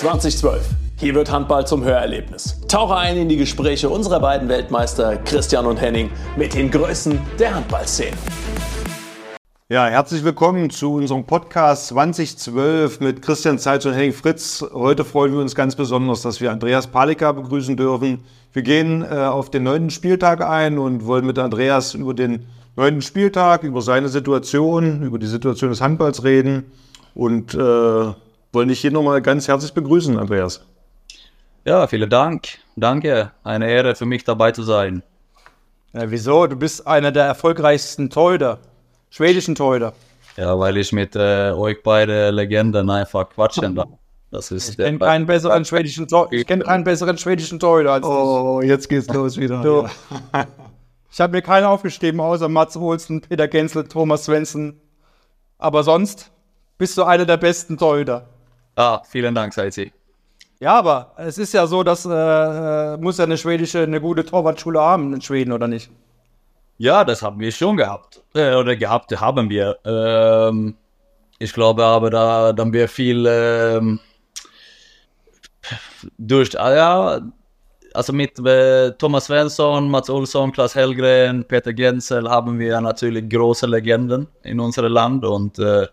2012. Hier wird Handball zum Hörerlebnis. Tauche ein in die Gespräche unserer beiden Weltmeister Christian und Henning mit den Größen der Handballszene. Ja, herzlich willkommen zu unserem Podcast 2012 mit Christian Zeitz und Henning Fritz. Heute freuen wir uns ganz besonders, dass wir Andreas Palika begrüßen dürfen. Wir gehen äh, auf den neunten Spieltag ein und wollen mit Andreas über den neunten Spieltag, über seine Situation, über die Situation des Handballs reden und äh, wollen dich hier nochmal ganz herzlich begrüßen, Andreas. Ja, vielen Dank. Danke. Eine Ehre für mich dabei zu sein. Ja, wieso? Du bist einer der erfolgreichsten Torhüter, schwedischen Torhüter. Ja, weil ich mit äh, euch beide Legenden einfach quatschen darf. Das ist ich kenne keinen besseren schwedischen Tor ich kenne keinen besseren schwedischen Torhüter als Oh, jetzt geht's los wieder. Ja. Ich habe mir keinen aufgeschrieben, außer Mats Olsen, Peter Genzel, Thomas Svensson. Aber sonst bist du einer der besten Torhüter. Ah, vielen Dank, Seizi. Ja, aber es ist ja so, dass äh, muss ja eine schwedische, eine gute Torwartschule haben in Schweden, oder nicht? Ja, das haben wir schon gehabt. Äh, oder gehabt haben wir. Ähm, ich glaube aber, da haben wir viel ähm, durch, ah, ja, also mit äh, Thomas Svensson, Mats Olsson, Klaus Hellgren, Peter Gensel haben wir natürlich große Legenden in unserem Land und äh,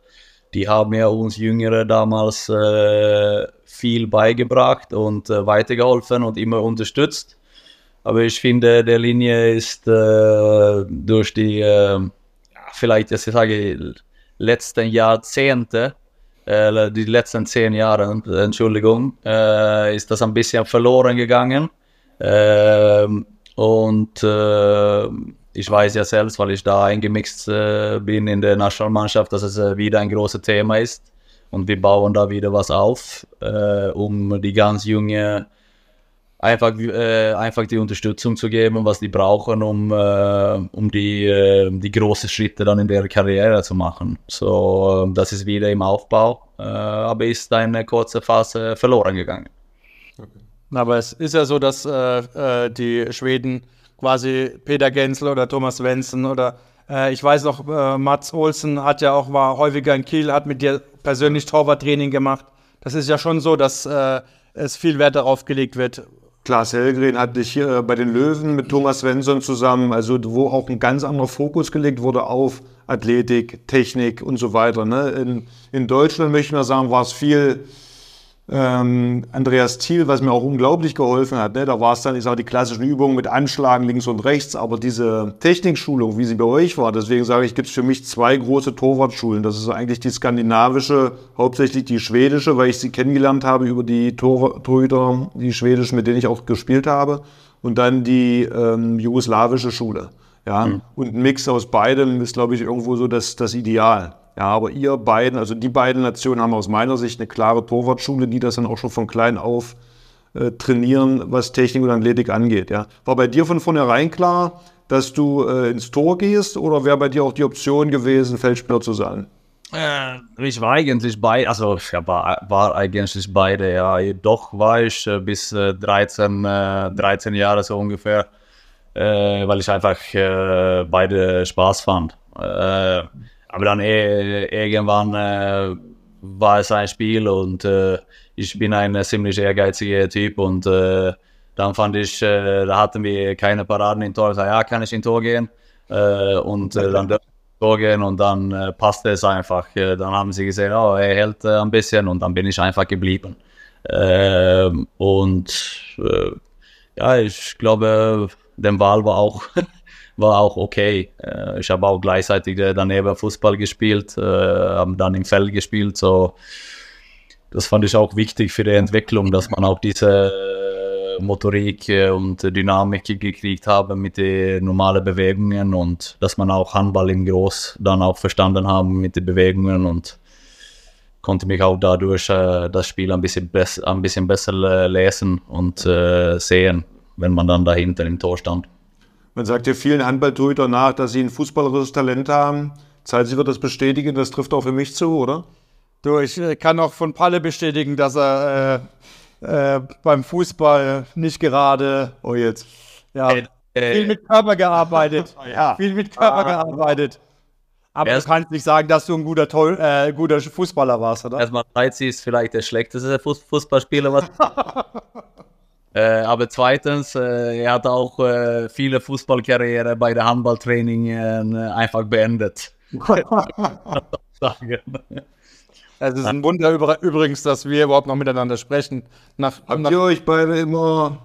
die haben ja uns Jüngere damals äh, viel beigebracht und äh, weitergeholfen und immer unterstützt. Aber ich finde, der Linie ist äh, durch die, äh, vielleicht, ich sage, letzten Jahrzehnte, äh, die letzten zehn Jahre, Entschuldigung, äh, ist das ein bisschen verloren gegangen. Ähm, und äh, ich weiß ja selbst, weil ich da eingemixt äh, bin in der Nationalmannschaft, dass es äh, wieder ein großes Thema ist. Und wir bauen da wieder was auf, äh, um die ganz junge einfach, äh, einfach die Unterstützung zu geben, was die brauchen, um, äh, um die, äh, die großen Schritte dann in der Karriere zu machen. So, das ist wieder im Aufbau, aber ist eine kurze Phase verloren gegangen. Okay. Aber es ist ja so, dass die Schweden quasi Peter Gensel oder Thomas Wenzen oder äh, ich weiß noch, äh, Mats Olsen hat ja auch, war häufiger in Kiel, hat mit dir persönlich Torwarttraining gemacht. Das ist ja schon so, dass äh, es viel Wert darauf gelegt wird. Klaas Hellgren hatte ich hier bei den Löwen mit Thomas Svensson zusammen, also wo auch ein ganz anderer Fokus gelegt wurde auf Athletik, Technik und so weiter. Ne? In, in Deutschland möchte ich mal sagen, war es viel ähm, Andreas Thiel, was mir auch unglaublich geholfen hat. Ne? Da war es dann, ich sage, die klassischen Übungen mit Anschlagen links und rechts, aber diese Technikschulung, wie sie bei euch war, deswegen sage ich, gibt es für mich zwei große Torwartschulen. Das ist eigentlich die skandinavische, hauptsächlich die schwedische, weil ich sie kennengelernt habe über die Tor Torhüter, die schwedischen, mit denen ich auch gespielt habe, und dann die ähm, jugoslawische Schule. Ja? Mhm. Und ein Mix aus beidem ist, glaube ich, irgendwo so das, das Ideal. Ja, aber ihr beiden, also die beiden Nationen haben aus meiner Sicht eine klare Torwartschule, die das dann auch schon von klein auf äh, trainieren, was Technik und Athletik angeht. Ja. War bei dir von vornherein klar, dass du äh, ins Tor gehst oder wäre bei dir auch die Option gewesen, Feldspieler zu sein? Äh, ich war eigentlich beide, also ja, war, war eigentlich beide, ja. Doch war ich äh, bis 13, äh, 13 äh, Jahre so ungefähr, weil ich einfach beide Spaß fand. Aber dann eh, irgendwann äh, war es ein Spiel und äh, ich bin ein ziemlich ehrgeiziger Typ und äh, dann fand ich, da hatten wir keine Paraden in Tor. Ich sagte, ja, kann ich in Tor gehen? Und dann durfte ich Tor gehen und dann passte es einfach. dann haben sie gesehen, oh, er hält ein bisschen und dann bin ich einfach geblieben. Und ja, ich glaube, der Wahl war auch war auch okay. Äh, ich habe auch gleichzeitig äh, daneben Fußball gespielt, äh, habe dann im Feld gespielt. So, das fand ich auch wichtig für die Entwicklung, dass man auch diese Motorik und Dynamik gekriegt habe mit den normalen Bewegungen und dass man auch Handball im Groß dann auch verstanden haben mit den Bewegungen und konnte mich auch dadurch äh, das Spiel ein bisschen, ein bisschen besser lesen und äh, sehen, wenn man dann dahinter im Tor stand. Man sagt ja vielen Handballtorhütern nach, dass sie ein fußballerisches Talent haben. Zeit, sie wird das bestätigen, das trifft auch für mich zu, oder? Du, ich äh, kann auch von Palle bestätigen, dass er äh, äh, beim Fußball nicht gerade. Oh, jetzt. Ja, äh, viel mit Körper gearbeitet. ja. Viel mit Körper ah. gearbeitet. Aber Erst- du kannst nicht sagen, dass du ein guter, Toll, äh, guter Fußballer warst, oder? Erstmal Reizi ist vielleicht der schlechteste Fuß Fußballspieler, was. äh, aber zweitens, äh, er hat auch äh, viele Fußballkarriere bei der Handballtraining äh, einfach beendet. Es ist ein Wunder über, übrigens, dass wir überhaupt noch miteinander sprechen. Nach, Habt nach, ihr euch beide immer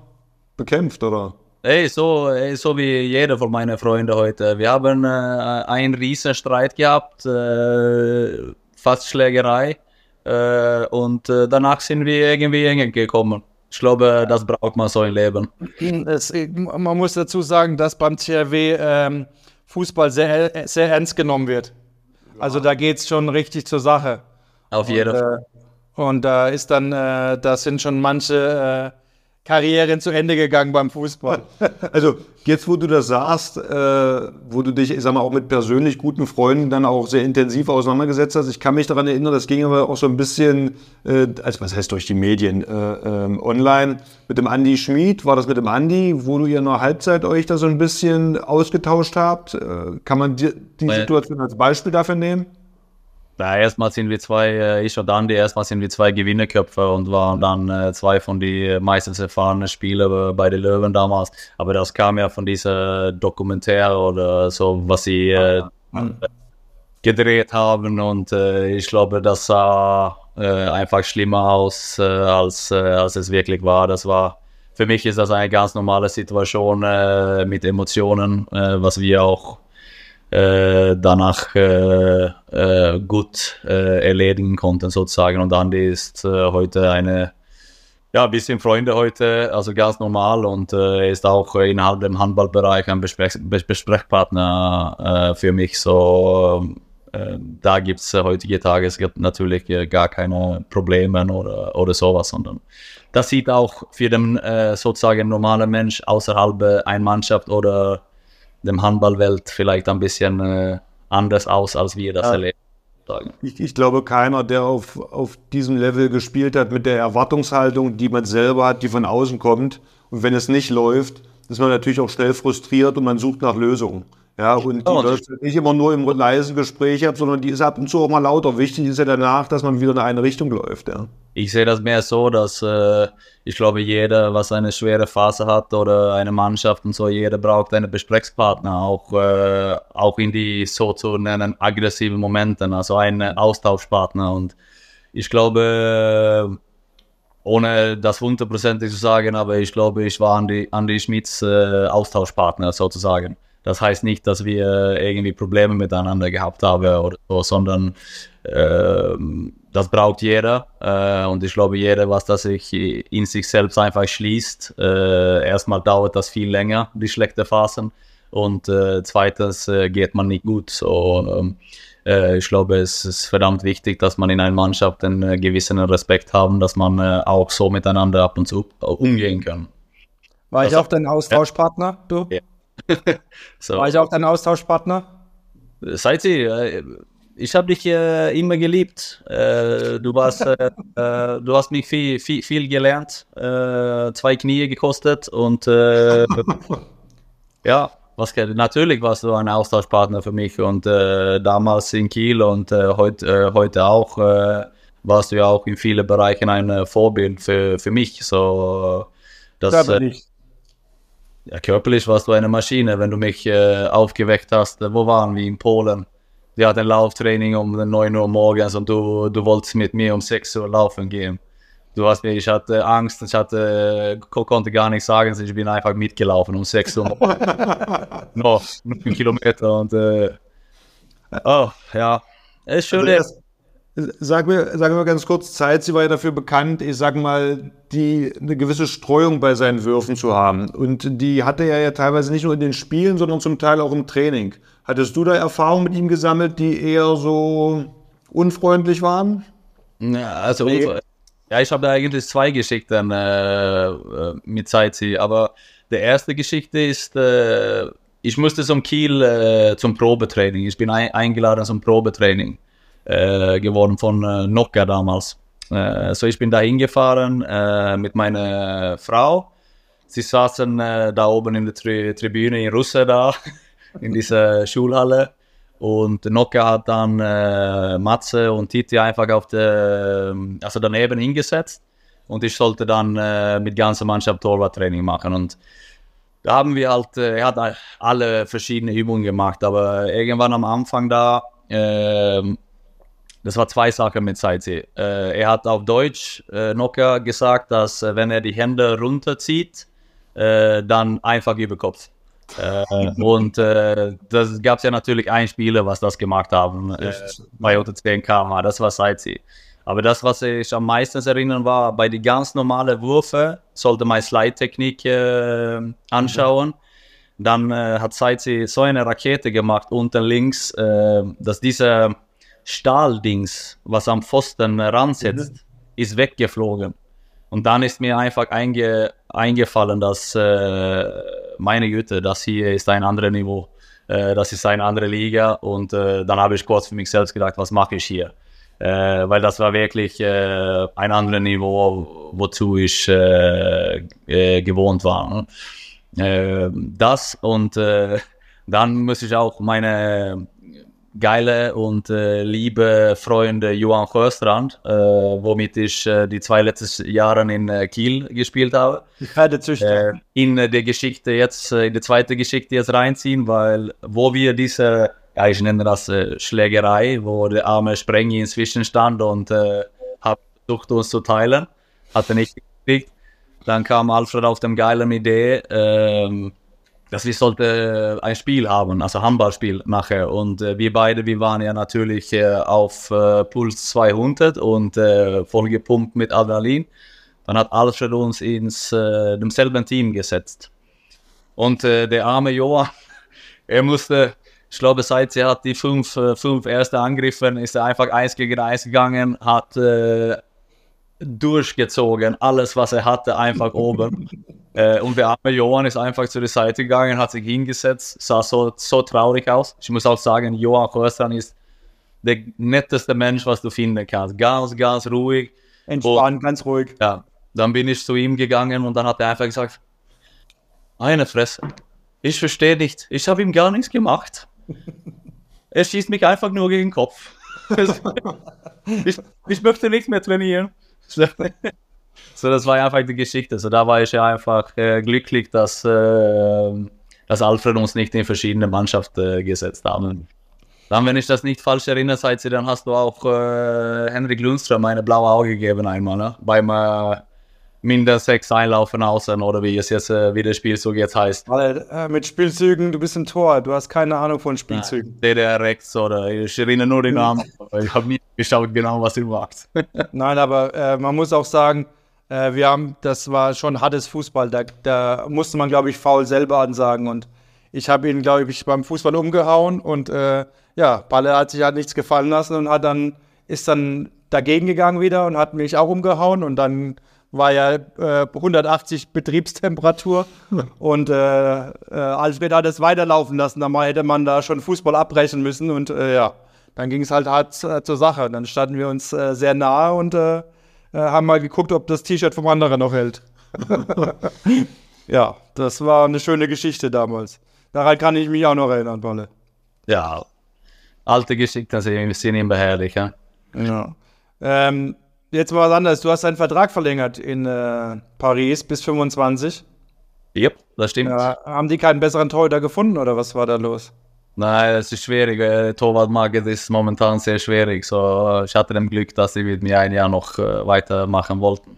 bekämpft, oder? Ey, so, ey, so wie jeder von meinen Freunden heute. Wir haben äh, einen riesen Streit gehabt, äh, fast Schlägerei. Äh, und äh, danach sind wir irgendwie eng gekommen. Ich glaube, das braucht man so im Leben. es, man muss dazu sagen, dass beim THW ähm, Fußball sehr, sehr ernst genommen wird. Also da geht es schon richtig zur Sache. Auf jeden Fall. Äh, und da ist dann, äh, da sind schon manche äh, Karrieren zu Ende gegangen beim Fußball. Also jetzt, wo du das sagst, äh, wo du dich, ich sag mal, auch mit persönlich guten Freunden dann auch sehr intensiv auseinandergesetzt hast, ich kann mich daran erinnern, das ging aber auch so ein bisschen, äh, also was heißt durch die Medien, äh, ähm, online, mit dem Andi Schmid, war das mit dem Andi, wo du ja in der Halbzeit euch da so ein bisschen ausgetauscht habt? Äh, kann man die, die Situation als Beispiel dafür nehmen? Ja, erstmal sind wir zwei, äh, ich und Andi, erstmal sind wir zwei Gewinnerköpfe und waren dann äh, zwei von den meistens erfahrenen Spieler bei den Löwen damals. Aber das kam ja von dieser Dokumentär oder so, was sie äh, gedreht haben und äh, ich glaube, das sah äh, einfach schlimmer aus, äh, als, äh, als es wirklich war. Das war, für mich ist das eine ganz normale Situation äh, mit Emotionen, äh, was wir auch äh, danach äh, äh, gut äh, erledigen konnten sozusagen. Und Andi ist äh, heute eine, ja, wir sind Freunde heute, also ganz normal und äh, er ist auch innerhalb dem Handballbereich ein Besprech Bes Besprechpartner für mich. So, da gibt es heutige Tage, natürlich gar keine Probleme oder, oder sowas, sondern das sieht auch für den sozusagen normalen Mensch außerhalb einer Mannschaft oder dem Handballwelt vielleicht ein bisschen äh, anders aus, als wir das Ja. erleben. Ich, ich glaube, keiner, der auf, auf diesem Level gespielt hat, mit der Erwartungshaltung, die man selber hat, die von außen kommt. Und wenn es nicht läuft, ist man natürlich auch schnell frustriert und man sucht nach Lösungen. Ja, und die und- läuft nicht immer nur im leisen Gespräch ab, sondern die ist ab und zu auch mal lauter. Wichtig ist ja danach, dass man wieder in eine Richtung läuft. Ja. Ich sehe das mehr so, dass äh, ich glaube, jeder, was eine schwere Phase hat oder eine Mannschaft und so, jeder braucht einen Besprechspartner, auch, äh, auch in die so zu nennen aggressiven Momenten, also einen Austauschpartner. Und ich glaube, ohne das hundertprozentig zu sagen, aber ich glaube, ich war Andi, Andi Schmidts äh, Austauschpartner sozusagen. Das heißt nicht, dass wir irgendwie Probleme miteinander gehabt haben oder so, sondern ähm, das braucht jeder. Äh, und ich glaube, jeder, was das sich in sich selbst einfach schließt, äh, erstmal dauert das viel länger, die schlechten Phasen. Und äh, zweitens äh, geht man nicht gut. So, ähm, äh, ich glaube, es ist verdammt wichtig, dass man in einer Mannschaft einen äh, gewissen Respekt haben, dass man äh, auch so miteinander ab und zu äh, umgehen kann. War ich Also- auch dein Austauschpartner, du? Ja. So. War ich auch dein Austauschpartner? Seid ihr, äh, ich habe dich äh, immer geliebt. Äh, du warst, äh, äh, du hast mich viel, viel, viel gelernt, äh, zwei Knie gekostet und ja, was natürlich warst du ein Austauschpartner für mich und damals in Kiel und heut, heute auch warst du ja auch in vielen Bereichen ein Vorbild für, für mich. So, das, ich. Ja, körperlich warst du eine Maschine, wenn du mich äh, aufgeweckt hast. Äh, Wo waren wir? In Polen. Wir hatten Lauftraining um 9 Uhr morgens und du, du wolltest mit mir um 6 Uhr laufen gehen. Du hast mir, ich hatte Angst, ich hatte, ko- konnte gar nichts sagen, ich bin einfach mitgelaufen um 6 Uhr. noch einen Kilometer und äh, oh, ja, ist schön. Also Sag mir, sag mir ganz kurz, Zeit, sie war ja dafür bekannt, ich sag mal, die eine gewisse Streuung bei seinen Würfen zu haben. Und die hatte er ja teilweise nicht nur in den Spielen, sondern zum Teil auch im Training. Hattest du da Erfahrungen mit ihm gesammelt, die eher so unfreundlich waren? Ja, also ja, ich habe da eigentlich zwei Geschichten äh, äh, mit Zeitzi, aber die erste Geschichte ist, äh, ich musste zum Kiel äh, zum Probetraining. Ich bin ein, eingeladen zum Probetraining geworden von äh, Nokia damals. Äh, so ich bin da hingefahren äh, mit meiner Frau. Sie saßen äh, da oben in der Tri Tribüne in Russe da, in dieser Schulhalle. und Nokia hat dann äh, Matze und Titi einfach auf der, also daneben hingesetzt und ich sollte dann äh, mit ganzer Mannschaft Torwarttraining machen und da haben wir halt, äh, er hat alle verschiedene Übungen gemacht, aber irgendwann am Anfang da, äh, das war zwei Sachen mit Seitzi. Äh, er hat auf Deutsch äh, Nokia gesagt, dass äh, wenn er die Hände runterzieht, äh, dann einfach über Kopf. Äh, und äh, das gab es ja natürlich ein Spieler, was das gemacht haben, bei unter 10 km Das war Seitzi. Aber das, was ich am meisten erinnern war, bei den ganz normalen Würfe sollte man Slide-Technik anschauen. Mhm. Dann äh, hat Seitzi so eine Rakete gemacht unten links, äh, dass diese Stahldings, was am Pfosten ransetzt, mhm. ist weggeflogen. Und dann ist mir einfach einge eingefallen, dass äh, meine Güte, das hier ist ein anderes Niveau. Äh, das ist eine andere Liga. Und äh, dann habe ich kurz für mich selbst gedacht, was mache ich hier? Äh, weil das war wirklich äh, ein anderes Niveau, wozu ich äh, gewohnt war. Ne? das und dann muss ich auch meine geile und äh, liebe Freunde Johann Sjöstrand, äh, womit ich äh, die zwei letzten Jahre in äh, Kiel gespielt habe. Äh, in äh, der Geschichte jetzt, in die zweite Geschichte jetzt reinziehen, weil wo wir diese, ja ich nenne das Schlägerei, wo der arme Sprengi inzwischen stand und hat versucht uns zu teilen, hat er nicht gekriegt. Dann kam Alfred auf dem geilen Idee, ähm, dass wir sollte ein Spiel haben, also Handballspiel nachher. Und äh, wir beide, wir waren ja natürlich äh, auf äh, Puls 200 und äh, vollgepumpt mit Adrenalin. Dann hat Alfred uns ins äh, demselben Team gesetzt. Und äh, der arme Joa, er musste, ich glaube, seit er hat die fünf, äh, fünf erste Angriffen, ist er einfach eins gegen eins gegangen, hat durchgezogen, alles was er hatte, einfach oben. Äh, und der arme Johann ist einfach zu der Seite gegangen, hat sich hingesetzt, sah so, so traurig aus. Ich muss auch sagen, Johann Röstern ist der netteste Mensch, was du finden kannst. Ganz, ganz ruhig. Entspannt, und, ganz ruhig. Ja, dann bin ich zu ihm gegangen und dann hat er einfach gesagt, eine Fresse. Ich verstehe nicht. Ich habe ihm gar nichts gemacht. Er schießt mich einfach nur gegen den Kopf. ich, ich möchte nicht mehr trainieren. So, das war einfach die Geschichte. So, da war ich ja einfach äh, glücklich, dass, äh, dass Alfred uns nicht in verschiedene Mannschaften äh, gesetzt haben. Dann, wenn ich das nicht falsch erinnere, seid dann hast du auch äh, Henrik Lundström eine blaue Auge gegeben einmal, ne? beim äh, Minder sechs Einlaufen außen oder wie es jetzt äh, wie der Spielzug jetzt heißt. Weil, äh, mit Spielzügen, du bist im Tor, du hast keine Ahnung von Spielzügen. Nein, DDR Rex oder ich erinnere nur den Namen. ich habe nicht geschaut genau, was du machst. Nein, aber äh, man muss auch sagen, äh, wir haben, das war schon hartes Fußball. Da, da musste man, glaube ich, faul selber ansagen. Und ich habe ihn, glaube ich, beim Fußball umgehauen. Und äh, ja, Balle hat sich halt nichts gefallen lassen und hat dann, ist dann dagegen gegangen wieder und hat mich auch umgehauen. Und dann war ja äh, 180 Betriebstemperatur und äh, äh, Alfred hat es weiterlaufen lassen. Da hätte man da schon Fußball abbrechen müssen und äh, ja, dann ging es halt hart äh, zur Sache. Dann standen wir uns äh, sehr nahe und äh, haben mal geguckt, ob das T-Shirt vom anderen noch hält. ja, das war eine schöne Geschichte damals. Daran kann ich mich auch noch erinnern, Balle. Ja, alte Geschichten sind immer herrlich. Ja. ja. Ähm, jetzt mal was anderes. Du hast deinen Vertrag verlängert in äh, Paris bis 25. Yep, das stimmt. Ja, haben die keinen besseren Torhüter gefunden oder was war da los? Nein, es ist schwierig. Torwartmarkt ist momentan sehr schwierig. So, ich hatte das Glück, dass sie mit mir ein Jahr noch weitermachen wollten.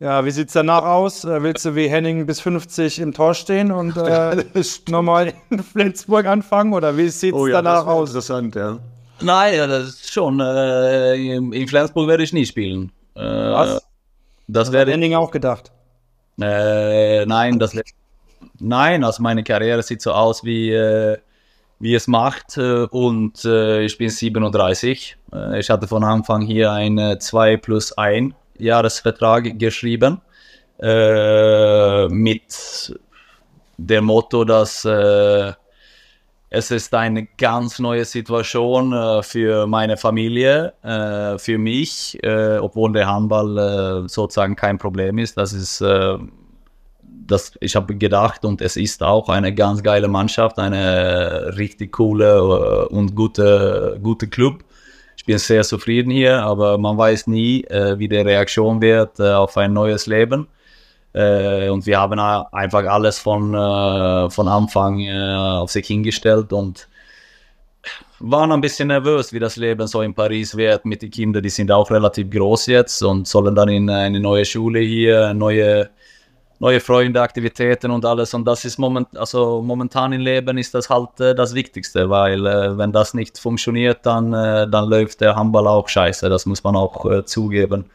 Ja, wie sieht es danach aus? Willst du wie Henning bis 50 im Tor stehen und äh, nochmal in Flensburg anfangen? Oder wie sieht es oh, ja, danach aus? Interessant, ja. Nein, ja, das ist schon. Äh, in Flensburg werde ich nie spielen. Äh, Was? Das, das wäre Henning auch gedacht. Äh, nein, das Nein, also meine Karriere sieht so aus, wie, äh, wie es macht. Äh, und äh, ich bin 37. Äh, ich hatte von Anfang hier einen 2 plus 1 Jahresvertrag geschrieben. Äh, mit dem Motto, dass äh, es ist eine ganz neue Situation äh, für meine Familie, äh, für mich, äh, obwohl der Handball sozusagen kein Problem ist. Das ist das, ich habe gedacht und es ist auch eine ganz geile Mannschaft, eine richtig coole und gute, gute Club. Ich bin sehr zufrieden hier, aber man weiß nie, äh, wie die Reaktion wird äh, auf ein neues Leben. Äh, und wir haben einfach alles von, äh, von Anfang äh, auf sich hingestellt und waren ein bisschen nervös, wie das Leben so in Paris wird mit den Kindern. Die sind auch relativ groß jetzt und sollen dann in eine neue Schule hier, neue, neue Freunde, Aktivitäten und alles. Und das ist moment, also momentan im Leben ist das halt äh, das Wichtigste, weil äh, wenn das nicht funktioniert, dann, äh, dann läuft der Handball auch scheiße. Das muss man auch äh, zugeben.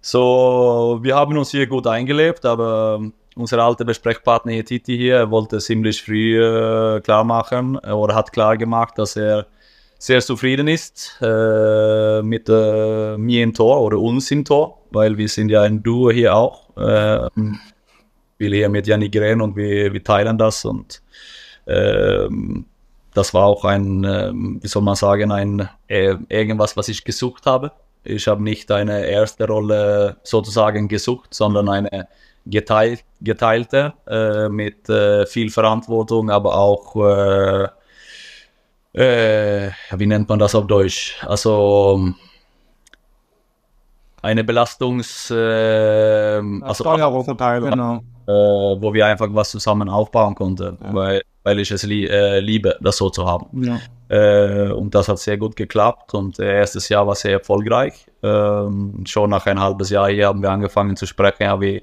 So, wir haben uns hier gut eingelebt, aber unser alter Besprechpartner hier, Titi hier, wollte ziemlich früh äh, klar machen oder hat klar gemacht, dass er sehr zufrieden ist äh, mit äh, mir im Tor oder uns im Tor, weil wir sind ja ein Duo hier auch. Äh, wir hier mit Janik Gren und wir, wir teilen das und ähm, das war auch ein, ähm, wie soll man sagen, ein äh, irgendwas, was ich gesucht habe. Ich habe nicht eine erste Rolle sozusagen gesucht, sondern eine geteilt, geteilte äh, mit äh, viel Verantwortung, aber auch äh, wie nennt man das auf Deutsch? Also eine Belastungs... Äh, also Steuerung, genau. Äh, wo wir einfach was zusammen aufbauen konnten, ja. weil, weil ich es li äh, liebe, das so zu haben. Ja. Äh, und das hat sehr gut geklappt und erstes Jahr war sehr erfolgreich. Ähm, schon nach ein halbes Jahr hier haben wir angefangen zu sprechen, ja, wie,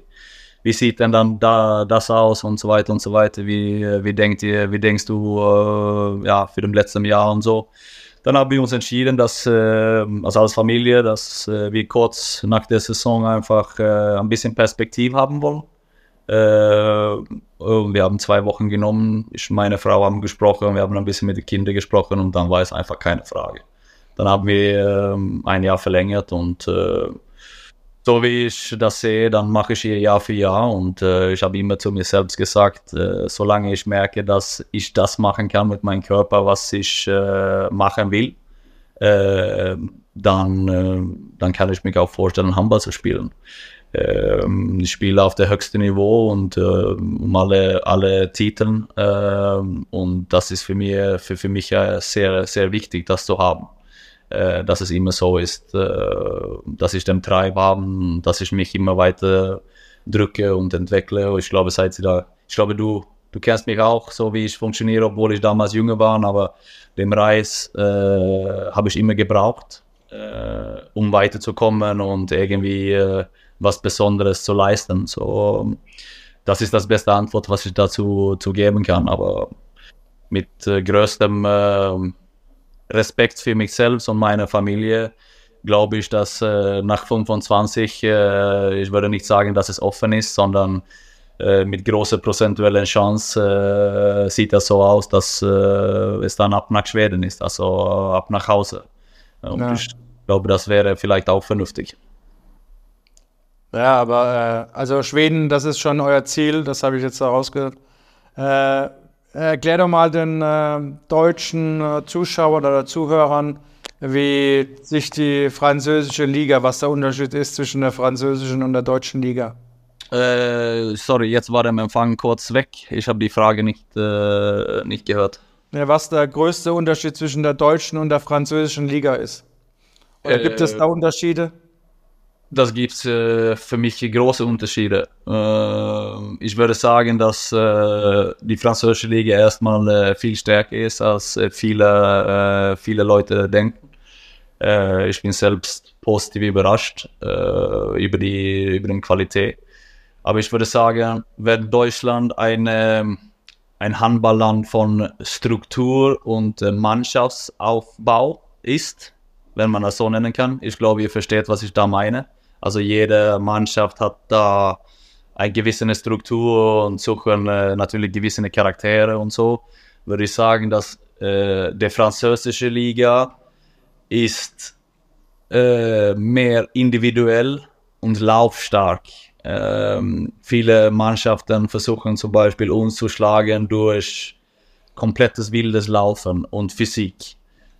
wie sieht denn dann da, das aus und so weiter und so weiter. Wie, wie, denkt ihr, wie denkst du äh, ja, für das letzte Jahr und so. Dann haben wir uns entschieden, dass äh, also als Familie, dass äh, wir kurz nach der Saison einfach äh, ein bisschen Perspektiv haben wollen. Äh, wir haben zwei Wochen genommen, ich und meine Frau haben gesprochen, wir haben ein bisschen mit den Kindern gesprochen und dann war es einfach keine Frage. Dann haben wir ähm, ein Jahr verlängert und äh, so wie ich das sehe, dann mache ich hier Jahr für Jahr und äh, ich habe immer zu mir selbst gesagt, solange ich merke, dass ich das machen kann mit meinem Körper, was ich machen will, dann, dann kann ich mich auch vorstellen, Handball zu spielen. Ähm, ich spiele auf dem höchsten Niveau und äh, um alle, alle Titel und das ist für mich, für, für mich sehr, sehr wichtig, das zu haben äh, dass es immer so ist, äh, dass ich den Treib habe, dass ich mich immer weiter drücke und entwickle. Ich glaube, seit da, ich glaube, du, du kennst mich auch, so wie ich funktioniere, obwohl ich damals jünger war, aber den Reis äh, habe ich immer gebraucht, äh, um weiterzukommen und irgendwie was Besonderes zu leisten. So, das ist das beste Antwort, was ich dazu zu geben kann, aber mit äh, größtem äh, Respekt für mich selbst und meine Familie glaube ich, dass äh, nach 25, äh, ich würde nicht sagen, dass es offen ist, sondern äh, mit großer prozentueller Chance sieht das so aus, dass es dann ab nach Schweden ist, also ab nach Hause. Und ja. ich glaube, das wäre vielleicht auch vernünftig. Ja, aber äh, also Schweden, das ist schon euer Ziel, das habe ich jetzt herausgehört. Erklär doch mal den äh, deutschen äh, Zuschauern oder Zuhörern, wie sich die französische Liga, was der Unterschied ist zwischen der französischen und der deutschen Liga. Äh, sorry, jetzt war der Empfang kurz weg. Ich habe die Frage nicht, äh, nicht gehört. Ja, was der größte Unterschied zwischen der deutschen und der französischen Liga ist? Oder gibt es da Unterschiede? Das gibt äh, für mich große Unterschiede. Äh, ich würde sagen, dass äh, die französische Liga erstmal äh, viel stärker ist, als äh, viele, äh, viele Leute denken. ich bin selbst positiv überrascht über, die, über die Qualität. Aber ich würde sagen, wenn Deutschland eine, ein Handballland von Struktur und Mannschaftsaufbau ist, wenn man das so nennen kann. Ich glaube, ihr versteht, was ich da meine. Also jede Mannschaft hat da eine gewisse Struktur und suchen äh, natürlich gewisse Charaktere und so. Würde ich sagen, dass äh, die französische Liga ist äh, mehr individuell und laufstark. Ähm, viele Mannschaften versuchen zum Beispiel uns zu schlagen durch komplettes wildes Laufen und Physik.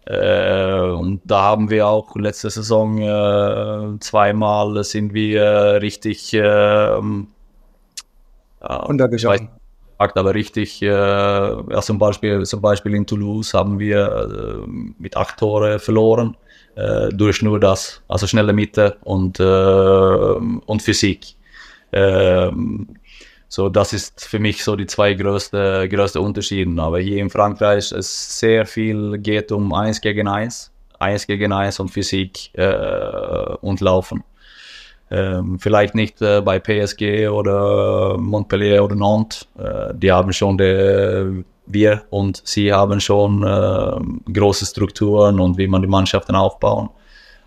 Äh, und da haben wir auch letzte Saison äh, zweimal sind wir richtig, äh, Untergegangen. aber richtig, äh, ja, zum, Beispiel, zum Beispiel in Toulouse haben wir äh, mit acht Tore verloren, äh, durch nur das, also schnelle Mitte und, äh, und Physik. So, das ist für mich so die zwei größten größte Unterschiede. Aber hier in Frankreich es sehr viel geht um eins gegen eins, eins gegen eins und Physik äh, und Laufen. Ähm, vielleicht nicht äh, bei PSG oder Montpellier oder Nantes. Äh, die haben schon die, wir und sie haben schon äh, große Strukturen und wie man die Mannschaften aufbauen.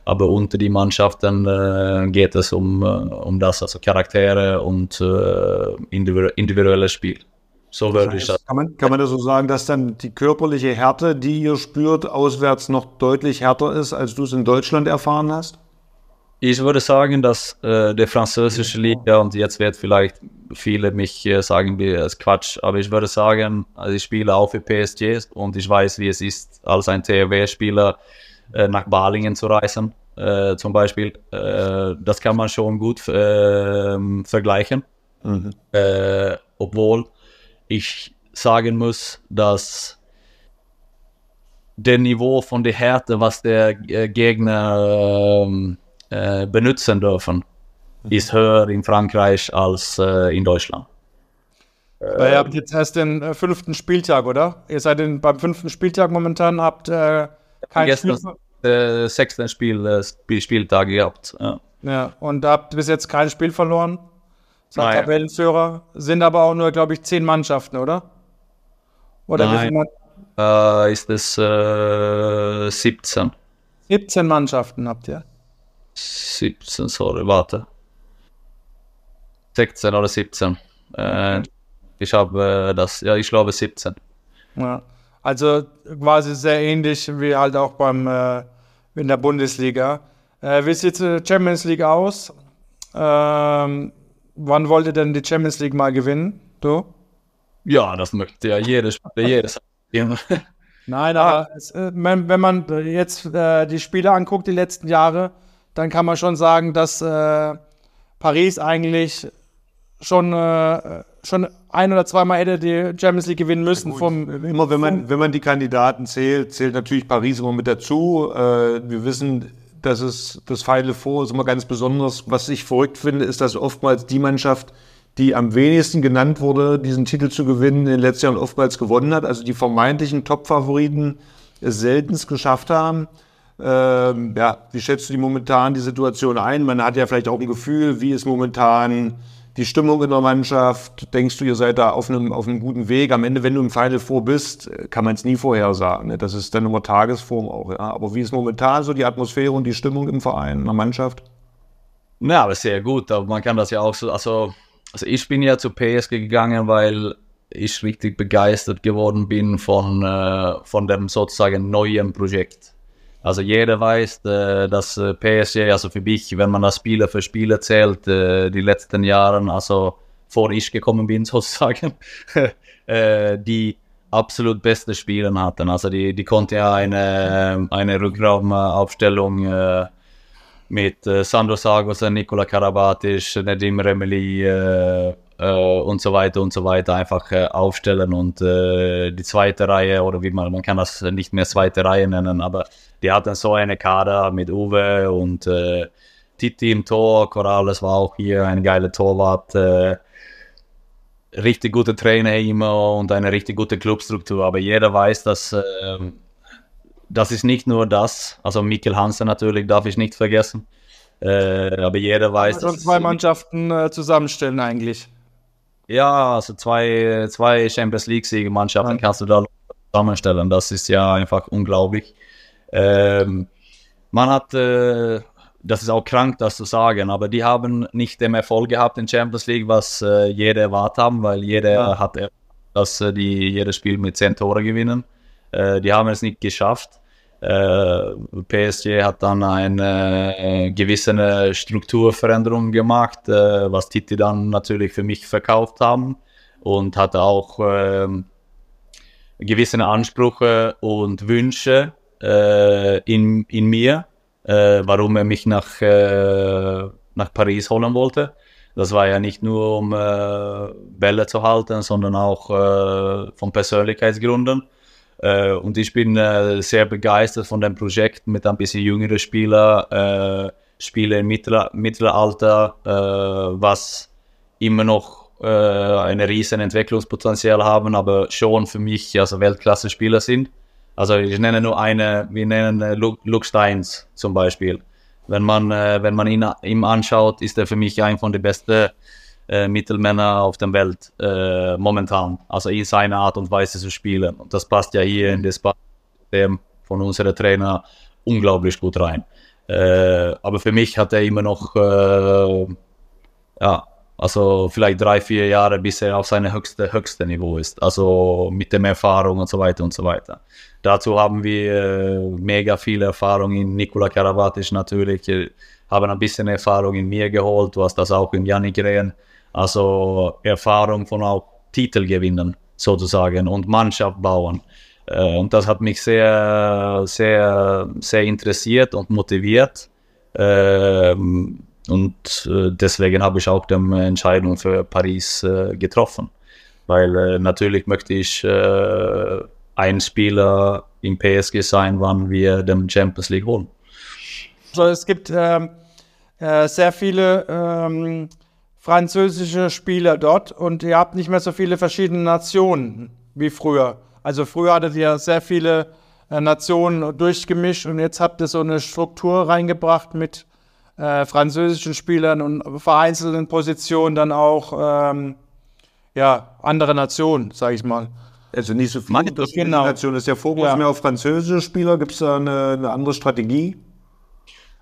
Aber unter die Mannschaften äh, geht es um, äh, um das, also Charaktere und äh, individuelles Spiel. So würde ich das. Kann man, kann man das so sagen, dass dann die körperliche Härte, die ihr spürt, auswärts noch deutlich härter ist, als du es in Deutschland erfahren hast? Ich würde sagen, dass äh, der französische Liga, und jetzt wird vielleicht viele mich äh, sagen, es ist Quatsch, aber ich würde sagen, also ich spiele auch für PSG und ich weiß, wie es ist, als ein THW-Spieler äh, nach Balingen zu reisen, äh, zum Beispiel. Äh, das kann man schon gut ähm, vergleichen, mhm. Äh, obwohl ich sagen muss, dass der Niveau von der Härte, was der Gegner ähm, äh, benutzen dürfen, mhm. ist höher in Frankreich als äh, in Deutschland. Weil ihr habt jetzt erst den äh, fünften Spieltag, oder? Ihr seid in, beim fünften Spieltag momentan, habt äh, kein Gestern Spiel. Äh, sechsten Spiel, äh, Spieltag gehabt. Ja. ja, und habt bis jetzt kein Spiel verloren. Seid Tabellenführer. Sind aber auch nur, glaube ich, zehn Mannschaften, oder? Oder Nein. viel äh, ist es 17. 17 Mannschaften habt ihr. 17, sorry, warte. 16 oder 17. Äh, ich habe äh, das, ja, ich glaube 17. Ja, also quasi sehr ähnlich wie halt auch beim äh, in der Bundesliga. Äh, wie sieht die Champions League aus? Ähm, wann wollt ihr denn die Champions League mal gewinnen? Du? Ja, das möchte ja jedes, jedes. Nein, aber es, äh, wenn man jetzt äh, die Spiele anguckt, die letzten Jahre, dann kann man schon sagen, dass äh, Paris eigentlich schon, äh, schon ein oder zweimal hätte die Champions League gewinnen müssen. vom, immer wenn man, wenn man die Kandidaten zählt, zählt natürlich Paris immer mit dazu. Äh, wir wissen, dass es das Final Four ist immer ganz besonders. Was ich verrückt finde, ist, dass oftmals die Mannschaft, die am wenigsten genannt wurde, diesen Titel zu gewinnen, in den letzten Jahren oftmals gewonnen hat. Also die vermeintlichen Top-Favoriten es selten geschafft haben. Ähm, ja, wie schätzt du die momentan die Situation ein? Man hat ja vielleicht auch ein Gefühl, wie ist momentan die Stimmung in der Mannschaft? Denkst du, ihr seid da auf einem, auf einem guten Weg? Am Ende, wenn du im Final Four bist, kann man es nie vorhersagen. Ne? Das ist dann immer Tagesform auch. Ja? Aber wie ist momentan so die Atmosphäre und die Stimmung im Verein, in der Mannschaft? Ja, aber sehr gut. Aber man kann das ja auch so, also, also ich bin ja zu PSG gegangen, weil ich richtig begeistert geworden bin von, äh, von dem sozusagen neuen Projekt. Also jeder weiß, äh, dass äh, PSG, also für mich, wenn man das Spieler für Spieler zählt, äh, die letzten Jahre, also vor ich gekommen bin sozusagen, die absolut beste Spieler hatten. Also die, die konnten ja eine, eine Rückraumaufstellung mit Sandro Sagos, Nikola Karabatic, Nedim Remeli und so weiter und so weiter einfach aufstellen und die zweite Reihe oder wie man, man kann das nicht mehr zweite Reihe nennen, aber die hatten so eine Kader mit Uwe und äh, Titi im Tor, Corrales war auch hier ein geiler Torwart. Äh, richtig gute Trainer immer und eine richtig gute Clubstruktur, aber jeder weiß, dass äh, das ist nicht nur das, also Mikkel Hansen natürlich darf ich nicht vergessen, äh, aber jeder weiß, dass zwei Mannschaften äh, zusammenstellen eigentlich. Ja, also zwei, zwei Champions League Mannschaften ja. kannst du da zusammenstellen, das ist ja einfach unglaublich. Ähm, man hat, äh, das ist auch krank, das zu sagen, aber die haben nicht den Erfolg gehabt in Champions League, was äh, jeder erwartet haben, weil jeder ja. hat, dass äh, die jedes Spiel mit 10 Tore gewinnen. Äh, die haben es nicht geschafft. Äh, PSG hat dann eine äh, gewisse Strukturveränderung gemacht, was Titi dann natürlich für mich verkauft haben und hatte auch ähm, gewisse Ansprüche und Wünsche äh, in, in mir, äh, warum er mich nach, äh, nach Paris holen wollte. Das war ja nicht nur um äh, Bälle zu halten, sondern auch äh, von Persönlichkeitsgründen. Und ich bin sehr begeistert von dem Projekt mit ein bisschen jüngeren Spielern, Spieler im Mittler Mittelalter, was immer noch äh, ein riesen Entwicklungspotenzial haben, aber schon für mich also Weltklasse-Spieler sind. Also ich nenne nur eine, wir nennen äh, Luke Steins zum Beispiel. Wenn man, äh, wenn man ihn, ihm anschaut, ist er für mich ein von den besten äh, Mittelmänner auf der Welt äh, momentan. Also in seiner Art und Weise zu spielen. Und das passt ja hier in das System von unserem Trainer unglaublich gut rein. Äh, aber für mich hat er immer noch, äh, ja, also vielleicht drei, vier Jahre, bis er auf seinem höchsten höchste Niveau ist. Also mit der Erfahrung und so weiter und so weiter. Dazu haben wir äh, mega viel Erfahrung in Nikola Karabatic natürlich, haben ein bisschen Erfahrung in mir geholt, du hast das auch in Janik Rehn. Also Erfahrung von auch Titel gewinnen sozusagen und Mannschaft bauen. Äh, und das hat mich sehr, sehr, sehr interessiert und motiviert. Ähm, und äh, deswegen habe ich auch die Entscheidung für Paris äh, getroffen. Weil natürlich möchte ich ein Spieler im PSG sein, wann wir den Champions League holen. Also es gibt ähm, äh, sehr viele ähm, französische Spieler dort und ihr habt nicht mehr so viele verschiedene Nationen wie früher. Also früher hattet ihr sehr viele äh, Nationen durchgemischt und jetzt habt ihr so eine Struktur reingebracht mit äh, französischen Spielern und vereinzelten Positionen dann auch ähm, ja, andere Nationen, sage ich mal. Also nicht so viele genau. Nationen. Ist der Fokus ja. mehr auf französische Spieler? Gibt es da eine, eine, andere Strategie?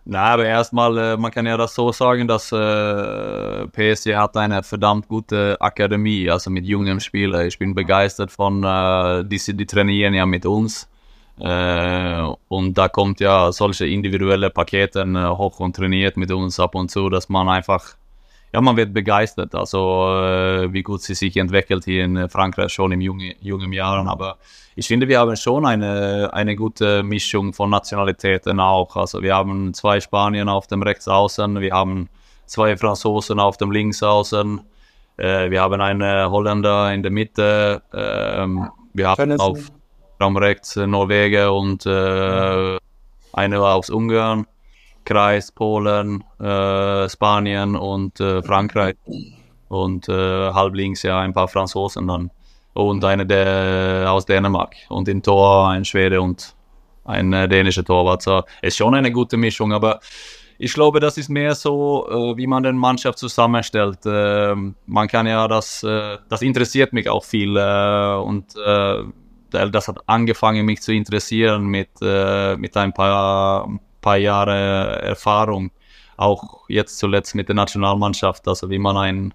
Na, aber erstmal, äh, man kann ja das so sagen, dass äh, PSG hat eine verdammt gute Akademie, also mit jungen Spielern. Ich bin begeistert von, äh, die, die trainieren ja mit uns. Und da kommt ja solche individuelle Pakete äh, hoch und trainiert mit uns ab und zu, dass man einfach ja, man wird begeistert, also wie gut sie sich entwickelt hier in Frankreich schon im jungen, jungen Jahren. Aber ich finde, wir haben schon eine, eine gute Mischung von Nationalitäten auch. Also wir haben zwei Spanier auf dem Rechtsaußen, wir haben zwei Franzosen auf dem Linksaußen, wir haben einen Holländer in der Mitte, wir haben auf Raum rechts Norwegen und äh, eine aus Ungarn. Kreis, Polen, äh, Spanien und äh, Frankreich. Und äh, halb links ja ein paar Franzosen dann. Und eine der aus Dänemark. Und im Tor ein Schwede und ein äh, dänischer Torwart. So, ist schon eine gute Mischung, aber ich glaube, das ist mehr so, äh, wie man den Mannschaft zusammenstellt. Äh, man kann ja das, äh, das interessiert mich auch viel äh, und äh, das hat angefangen mich zu interessieren mit, äh, mit ein paar paar Jahre Erfahrung, auch jetzt zuletzt mit der Nationalmannschaft, also wie man ein,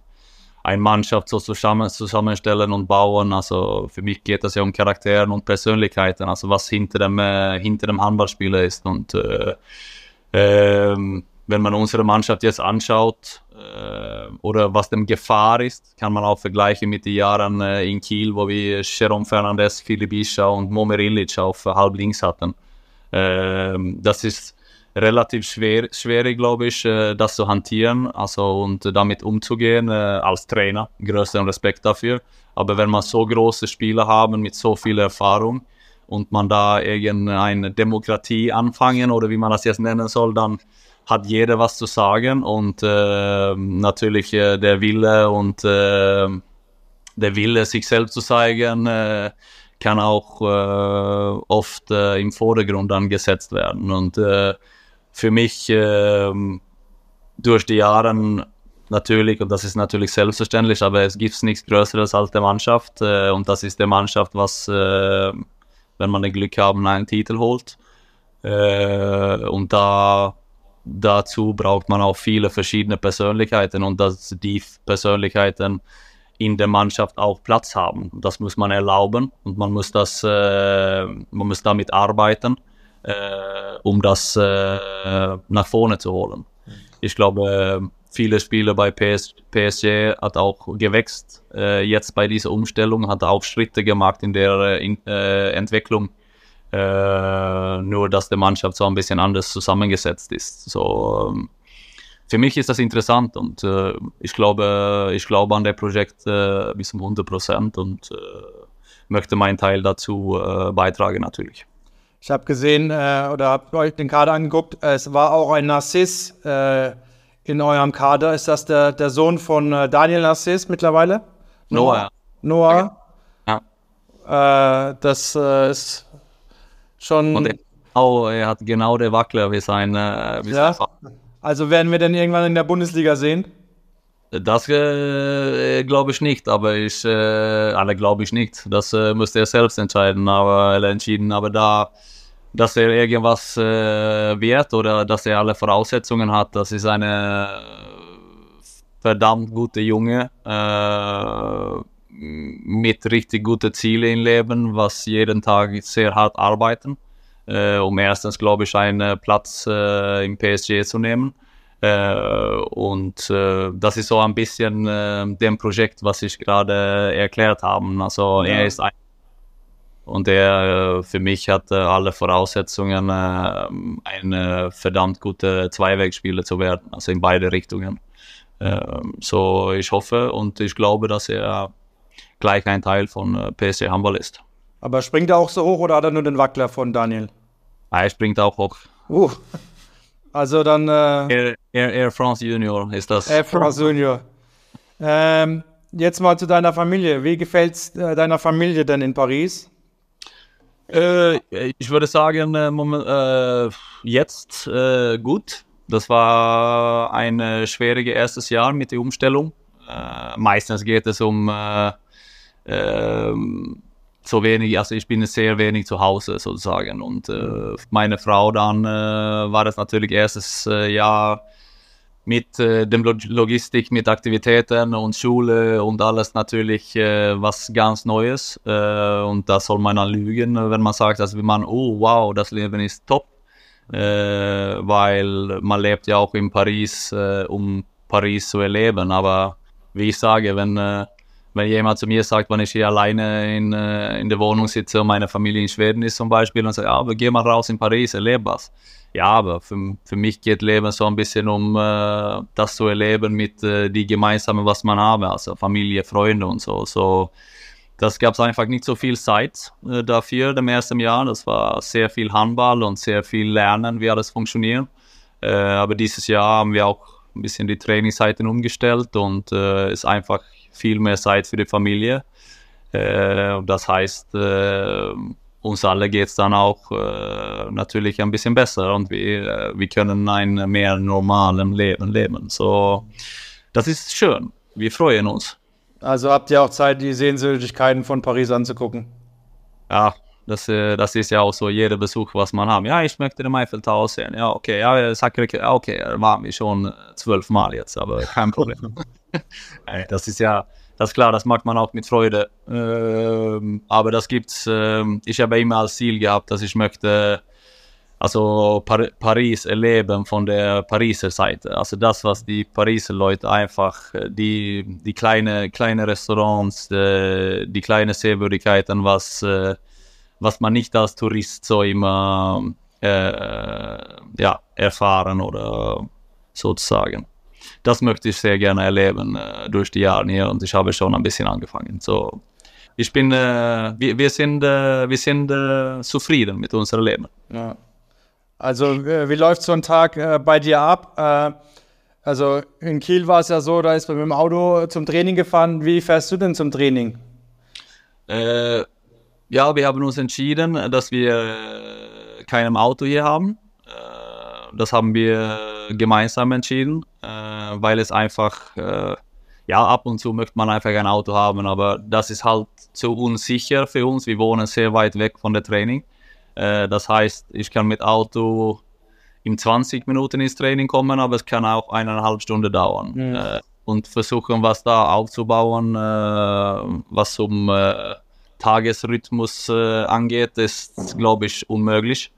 eine Mannschaft so zusammen, zusammenstellen und bauen. Also für mich geht das ja um Charakteren und Persönlichkeiten, also was hinter dem, äh, hinter dem Handballspieler ist. Und äh, äh, wenn man unsere Mannschaft jetzt anschaut oder was dem Gefahr ist, kann man auch vergleichen mit den Jahren äh, in Kiel, wo wir Jerome Fernandez, Filip Ischa und Momer Illich auf halb links hatten. Ähm, das ist relativ schwer, schwierig, glaube ich, äh, das zu hantieren also, und damit umzugehen äh, als Trainer. Größten Respekt dafür. Aber wenn man so große Spieler haben mit so viel Erfahrung und man da irgendeine Demokratie anfangen oder wie man das jetzt nennen soll, dann hat jeder was zu sagen und äh, natürlich äh, der Wille und äh, der Wille, sich selbst zu zeigen, äh, kann auch äh, oft äh, im Vordergrund angesetzt werden. Und für mich ähm, durch die Jahre natürlich, und das ist natürlich selbstverständlich, aber es gibt nichts Größeres als die Mannschaft. Und das ist die Mannschaft, was, wenn man das Glück haben, einen Titel holt. Und da dazu braucht man auch viele verschiedene Persönlichkeiten und dass die Persönlichkeiten in der Mannschaft auch Platz haben. Das muss man erlauben und man muss, das, äh, man muss damit arbeiten, äh, um das äh, nach vorne zu holen. Ich glaube, viele Spieler bei PS, PSG hat auch gewächst. Äh, jetzt bei dieser Umstellung hat er auch Schritte gemacht in der äh, in, äh, nur, dass die Mannschaft so ein bisschen anders zusammengesetzt ist. So, ähm, für mich ist das interessant und äh, ich glaube, ich glaube an das Projekt äh, bis zum 100 Prozent und äh, möchte meinen Teil dazu äh, beitragen natürlich. Ich habe gesehen äh, oder habe euch den Kader angeguckt. Es war auch ein Narciss äh, in eurem Kader. Ist das der, der Sohn von Daniel Narciss mittlerweile? Noah. Noah. Ja. Das ist schon. Und er, oh, er hat genau der Wackler wie sein, äh, wie Ja. sein. Also werden wir denn irgendwann in der Bundesliga sehen? Das äh, glaube ich nicht, aber ich, äh, alle glaube ich nicht. Das äh, müsste er selbst entscheiden, aber er entschieden. Aber da, dass er irgendwas äh, wird oder dass er alle Voraussetzungen hat, das ist eine verdammt gute Junge äh, mit richtig guten Zielen im Leben, was jeden Tag sehr hart arbeiten, äh, um erstens, glaube ich, einen Platz äh, im PSG zu nehmen. Äh, und äh, das ist so ein bisschen äh, dem Projekt, was ich gerade erklärt habe. Also er ist ein und er äh, für mich hat äh, alle Voraussetzungen, äh, ein äh, verdammt guter Zweiwegspieler zu werden, also in beide Richtungen. Ähm, so ich hoffe und ich glaube, dass er gleich ein Teil von äh, PSG Handball ist. Aber springt er auch so hoch oder hat er nur den Wackler von Daniel? Er springt auch hoch. Uh. Also dann äh, Air, Air, Air France Junior ist das. F. Junior. Ähm, jetzt mal zu deiner Familie. Wie gefällt es äh, deiner Familie denn in Paris? Äh, ich würde sagen, äh, Moment, äh, jetzt äh, gut. Das war ein schwieriges erstes Jahr mit der Umstellung. Meistens geht es um ähm, so wenig, also ich bin sehr wenig zu Hause sozusagen. Und äh, meine Frau dann äh, war das natürlich erstes äh, Jahr mit äh, dem Log Logistik, mit Aktivitäten und Schule und alles natürlich äh, was ganz Neues. Äh, und da soll man dann lügen, wenn man sagt, dass man, oh wow, das Leben ist top. Äh, weil man lebt ja auch in Paris, äh, um Paris zu erleben. Aber wie ich sage, wenn, äh, wenn jemand zu mir sagt, wenn ich hier alleine in, äh, in der Wohnung sitze und meine Familie in Schweden ist zum Beispiel und sagt, ja, aber geh mal raus in Paris, erlebe was. Ja, aber für, für mich geht Leben so ein bisschen um äh, das zu erleben mit äh, die gemeinsamen, was man habe, also Familie, Freunde und so. So, das gab es einfach nicht so viel Zeit äh, dafür im ersten Jahr. Das war sehr viel Handball und sehr viel Lernen, wie alles funktioniert. Äh, aber dieses Jahr haben wir auch ein bisschen die Trainingszeiten umgestellt und äh, ist einfach viel mehr Zeit für die Familie. Äh, und das heißt, äh, uns alle geht es dann auch äh, natürlich ein bisschen besser und wir, äh, wir können ein mehr normalen Leben leben. So, das ist schön. Wir freuen uns. Also habt ihr auch Zeit, die Sehenswürdigkeiten von Paris anzugucken? Ja, das, äh, das ist ja auch so jeder Besuch, was man haben. Ja, ich möchte den Eiffeltower sehen. Ja, okay, ja, Sacré, ja, okay, da waren wir schon äh, zwölfmal jetzt, aber kein Problem. Nein, das ist ja, das ist klar, das macht man auch mit Freude. Ähm, aber das gibt's, ähm, ich habe immer als Ziel gehabt, dass ich möchte also Par Paris erleben von der Pariser Seite. Also das, was die Pariser Leute einfach, äh, die, die kleine, kleine Restaurants, die, die kleine Sehwürdigkeiten, was, äh, was man nicht als Tourist so immer äh, ja, erfahren oder sozusagen. Das möchte ich sehr gerne erleben äh, durch die Jahre hier und ich habe schon ein bisschen angefangen. So, ich bin, äh, wir, wir sind, äh, wir sind äh, zufrieden mit unserem Leben. Ja. Also, äh, wie läuft so ein Tag bei dir ab? Also, in Kiel war es ja so, da ist man mit dem Auto zum Training gefahren. Wie fährst du denn zum Training? Ja, wir haben uns entschieden, dass wir äh, kein Auto hier haben. Das haben wir gemeinsam entschieden, äh, weil es einfach, äh, ja, ab und zu möchte man einfach ein Auto haben, aber das ist halt zu unsicher für uns. Wir wohnen sehr weit weg von der Training. Äh, das heißt, ich kann mit Auto in 20 Minuten ins Training kommen, aber es kann auch eineinhalb Stunden dauern. Äh, und versuchen, was da aufzubauen, äh, was um äh, Tagesrhythmus äh, angeht, ist, glaube ich, unmöglich.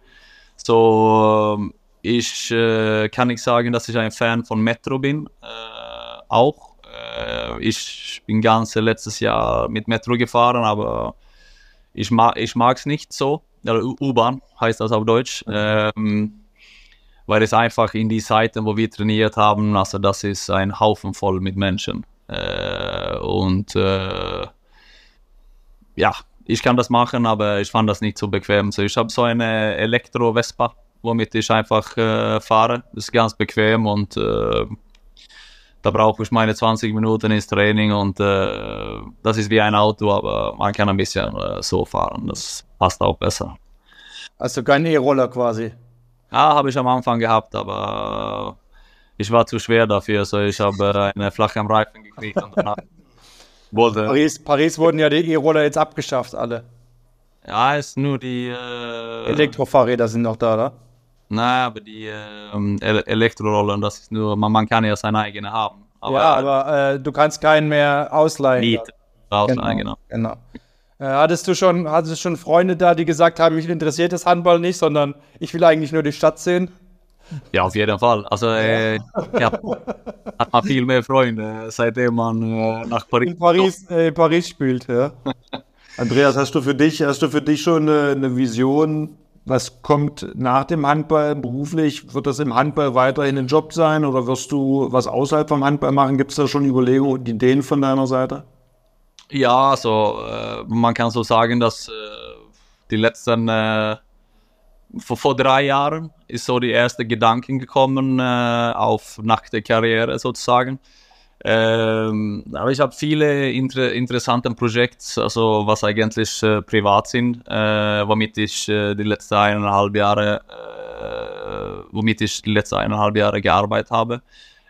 So, ähm, ich äh, kann nicht sagen, dass ich ein Fan von Metro bin. Äh, auch. Äh, ich bin ganz letztes Jahr mit Metro gefahren, aber ich mag ich es nicht so. U-Bahn heißt das auf Deutsch. Ähm, weil es einfach in die Zeiten, wo wir trainiert haben, also das ist ein Haufen voll mit Menschen. Äh, und äh, ja, ich kann das machen, aber ich fand das nicht so bequem. So, ich habe so eine Elektro-Vespa, womit ich einfach äh, fahre. Das ist ganz bequem und äh, da brauche ich meine 20 Minuten ins Training und äh, das ist wie ein Auto, aber man kann ein bisschen äh, so fahren. Das passt auch besser. Also kein E-Roller quasi. Ja, habe ich am Anfang gehabt, aber ich war zu schwer dafür, so ich habe eine flache am Reifen gekriegt und danach wollte. Paris, Paris wurden ja die E-Roller jetzt abgeschafft, alle. Ja, ist nur die. Äh, Elektrofahrräder sind noch da, oder? Nein, aber die äh, Elektrorollen, das ist nur, man, man kann ja seine eigene haben. Aber, ja, aber äh, du kannst keinen mehr ausleihen. Nicht ausleihen, genau. genau. Äh, hattest du schon, hattest du schon Freunde da, die gesagt haben, mich interessiert das Handball nicht, sondern ich will eigentlich nur die Stadt sehen? Ja, auf jeden Fall. Also äh, ja, hat man viel mehr Freunde, seitdem man äh, nach Paris, in Paris, äh, Paris spielt. Ja. Andreas, hast du für dich, hast du für dich schon eine, eine, Vision, was kommt nach dem Handball beruflich? Wird das im Handball weiterhin ein Job sein oder wirst du was außerhalb vom Handball machen? Gibt es da schon Überlegungen und Ideen von deiner Seite? Ja, also äh, man kann so sagen, dass äh, die letzten äh, vor, vor, drei Jahren ist so die erste Gedanken gekommen äh, auf nach der Karriere sozusagen. Ähm, aber ich habe viele inter interessante Projekte, also was eigentlich äh, privat sind, äh, womit ich äh, die letzten eineinhalb Jahre, äh, womit ich die letzten eineinhalb Jahre gearbeitet habe,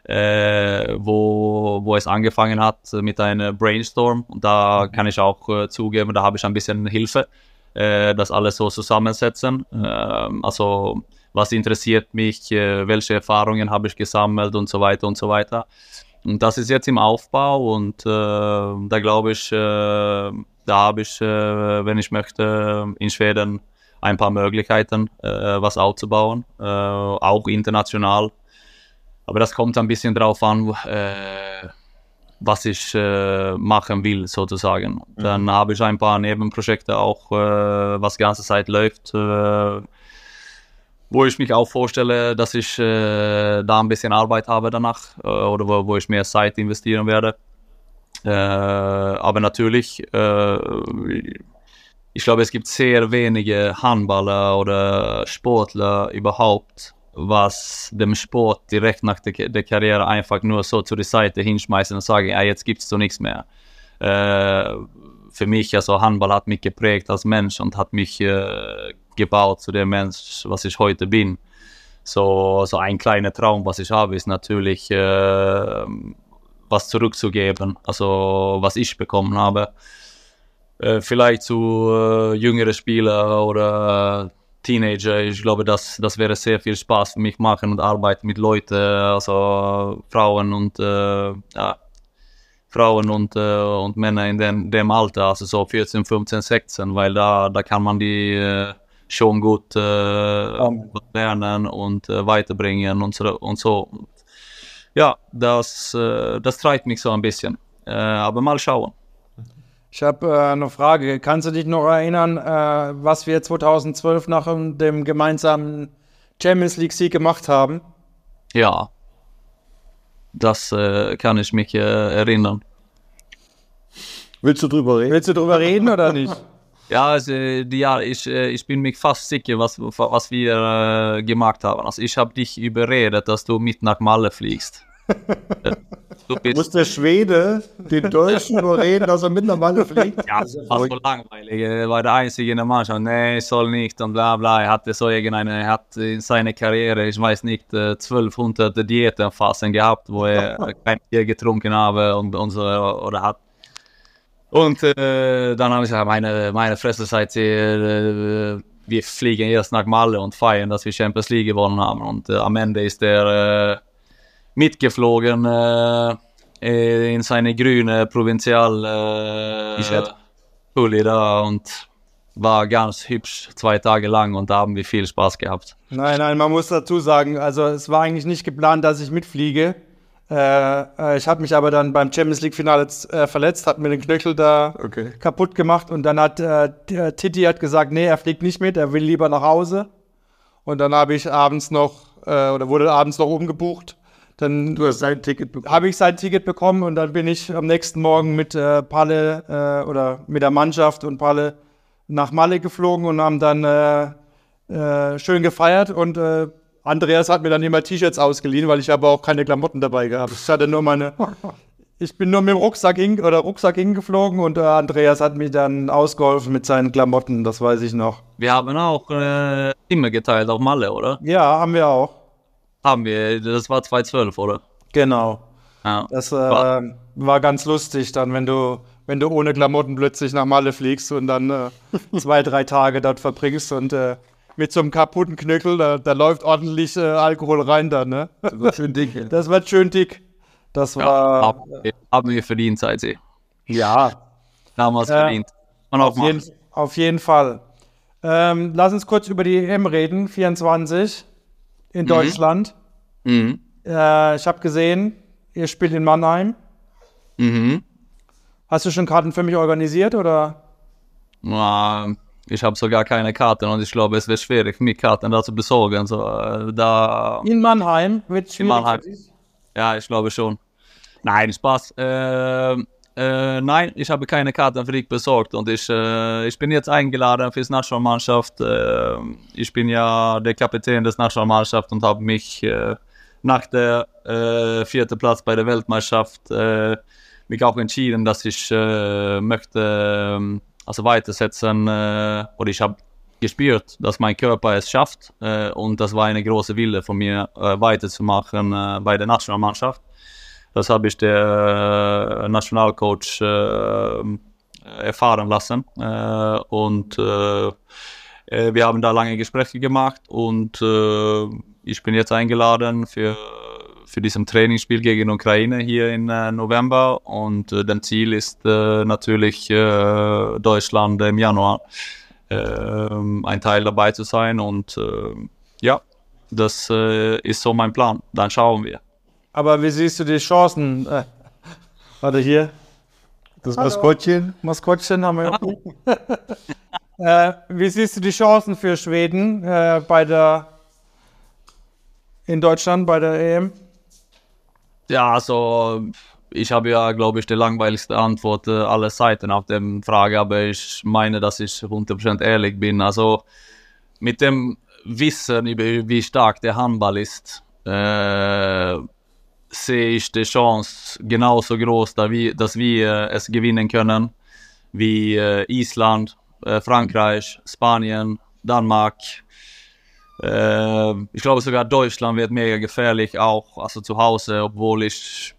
äh, wo, wo es angefangen hat mit einem Brainstorm. Und da kann ich auch äh, zugeben, da habe ich ein bisschen Hilfe das alles so zusammensetzen. Ähm, also was interessiert mich, welche Erfahrungen habe ich gesammelt und so weiter und so weiter. Und das ist jetzt im Aufbau und äh, da glaube ich, äh, da habe ich, äh, wenn ich möchte, in Schweden ein paar Möglichkeiten, äh, was aufzubauen, auch international. Aber das kommt ein bisschen drauf an, was ich äh, machen will, sozusagen. Mhm. Dann habe ich ein paar Nebenprojekte auch, äh, was die ganze Zeit läuft, äh, wo ich mich auch vorstelle, dass ich äh, da ein bisschen Arbeit habe danach äh, oder wo, wo, ich mehr Zeit investieren werde. Äh, aber natürlich, ich glaube, es gibt sehr wenige Handballer oder Sportler überhaupt, was dem Sport direkt nach der, der Karriere einfach nur so zu der Seite hinschmeißen und sagen, ja, jetzt gibt es so nichts mehr. Für mich, also Handball hat mich geprägt als Mensch und hat mich äh, gebaut zu dem Mensch, was ich heute bin. So, so ein kleiner Traum, was ich habe, ist natürlich äh, was zurückzugeben, also was ich bekommen habe. Äh, vielleicht zu äh, jüngeren Spielern oder Teenager. Ich glaube, das, das wäre sehr viel Spaß für mich machen und arbeiten mit Leuten, also Frauen und ja, Frauen und, äh, und Männer in dem, dem Alter, also so 14, 15, 16, weil da, da kann man die äh, schon gut äh, lernen und weiterbringen und so. Und so. Ja, das, das treibt mich so ein bisschen. Aber mal schauen. Ich habe äh, eine Frage. Kannst du dich noch erinnern, äh, was wir 2012 nach dem gemeinsamen Champions League-Sieg gemacht haben? Ja, das äh, kann ich mich äh, erinnern. Willst du drüber reden? Willst du drüber reden oder nicht? Ja, also, ja ich, äh, ich bin mir fast sicher, was, was wir äh, gemacht haben. Also ich habe dich überredet, dass du mit nach Malle fliegst. Du bist Muss der Schwede den Deutschen überreden, dass er mittlerweile fliegt? Ja, das war so langweilig. Er war der Einzige in der Mannschaft. Nee, ich soll nicht und bla bla. Er hatte so irgendeine, er hat in seiner Karriere, ich weiß nicht, 1200 äh, Diätenphasen gehabt, wo er kein Bier getrunken habe und, und so, oder hat. Und äh, dann habe ich gesagt, meine, meine Fresse seid ihr, äh, wir fliegen erst nach Malle und feiern, dass wir Champions League gewonnen haben. Und äh, am Ende ist der äh, mitgeflogen äh, in seine grüne Provinzial äh, Pulli da und war ganz hübsch zwei Tage lang und da haben wir viel Spaß gehabt. Nein, nein, man muss dazu sagen, also es war eigentlich nicht geplant, dass ich mitfliege. Äh, äh ich habe mich aber dann beim Champions League Finale äh, verletzt, hat mir den Knöchel da okay. kaputt gemacht und dann hat äh, Titi hat gesagt, nee, er fliegt nicht mit, er will lieber nach Hause. Und dann habe ich abends noch äh, oder wurde abends noch umgebucht. Dann Du hast sein Ticket bekommen. habe ich sein Ticket bekommen und dann bin ich am nächsten Morgen mit äh, Palle äh, oder mit der Mannschaft und Palle nach Malle geflogen und haben dann äh, äh, schön gefeiert und äh, Andreas hat mir dann immer T-Shirts ausgeliehen, weil ich habe auch keine Klamotten dabei gehabt. Ich hatte nur meine, ich bin nur mit dem Rucksack hin oder Rucksack hingeflogen und äh, Andreas hat mir dann ausgeholfen mit seinen Klamotten, das weiß ich noch. Wir haben auch äh, Zimmer geteilt auf Malle, oder? Ja, haben wir auch. Haben wir, das war 2012, oder? Genau. Ja. Das äh, War- war ganz lustig dann, wenn du, wenn du ohne Klamotten plötzlich nach Malle fliegst und dann äh, zwei, drei Tage dort verbringst und äh, mit so einem kaputten Knöchel, da, da läuft ordentlich äh, Alkohol rein dann, ne? Das war schön dick. ja. Das wird schön dick. Das Ja, war haben, wir- haben wir verdient, seid ihr. ja, Damals Ja. verdient. Und auf jeden, auf jeden Fall. Ähm, lass uns kurz über die EM reden, 24 in Deutschland. Mhm. Äh, ich habe gesehen, ihr spielt in Mannheim. Mhm. Hast du schon Karten für mich organisiert oder? Ja, ich habe sogar keine Karten und ich glaube, es wird schwierig, mir Karten da zu besorgen. So, äh, da, In Mannheim wird schwierig. Mannheim. ja, ich glaube schon. Nein, Spaß. Äh, äh, nein, ich habe keine Karten für dich besorgt und ich, äh, ich bin jetzt eingeladen fürs Nationalmannschaft. Äh, ich bin ja der Kapitän des Nationalmannschaft und habe mich äh, nach der äh, vierten Platz bei der Weltmeisterschaft äh, mich auch entschieden, dass ich möchte ähm, also weitersetzen oder ich habe gespürt, dass mein Körper es schafft und das war eine große Wille von mir weiterzumachen bei der Nationalmannschaft. Das habe ich der äh, Nationalcoach äh, erfahren lassen äh, und wir haben da lange Gespräche gemacht und ich bin jetzt eingeladen für, für diesem Trainingsspiel gegen Ukraine hier im November und äh, das Ziel ist natürlich Deutschland im Januar ein Teil dabei zu sein und ja, das ist so mein Plan. Dann schauen wir. Aber wie siehst du die Chancen? Äh, warte hier, Das Maskottchen. Maskottchen haben wir. äh, wie siehst du die Chancen für Schweden äh, bei der in Deutschland bei der EM? Ja, also ich habe ja, glaube ich, die langweiligste Antwort äh, aller Seiten auf der Frage, aber ich meine, dass ich 100% ehrlich bin. Also mit dem Wissen über wie stark der Handball ist, äh, sehe ich die Chance genauso groß, dass wir, dass wir äh, es gewinnen können, wie äh, Island, äh, Frankreich, Spanien, Danmark. Äh, ich glaube sogar Deutschland wird mega gefährlich, auch also zu Hause, obwohl ich,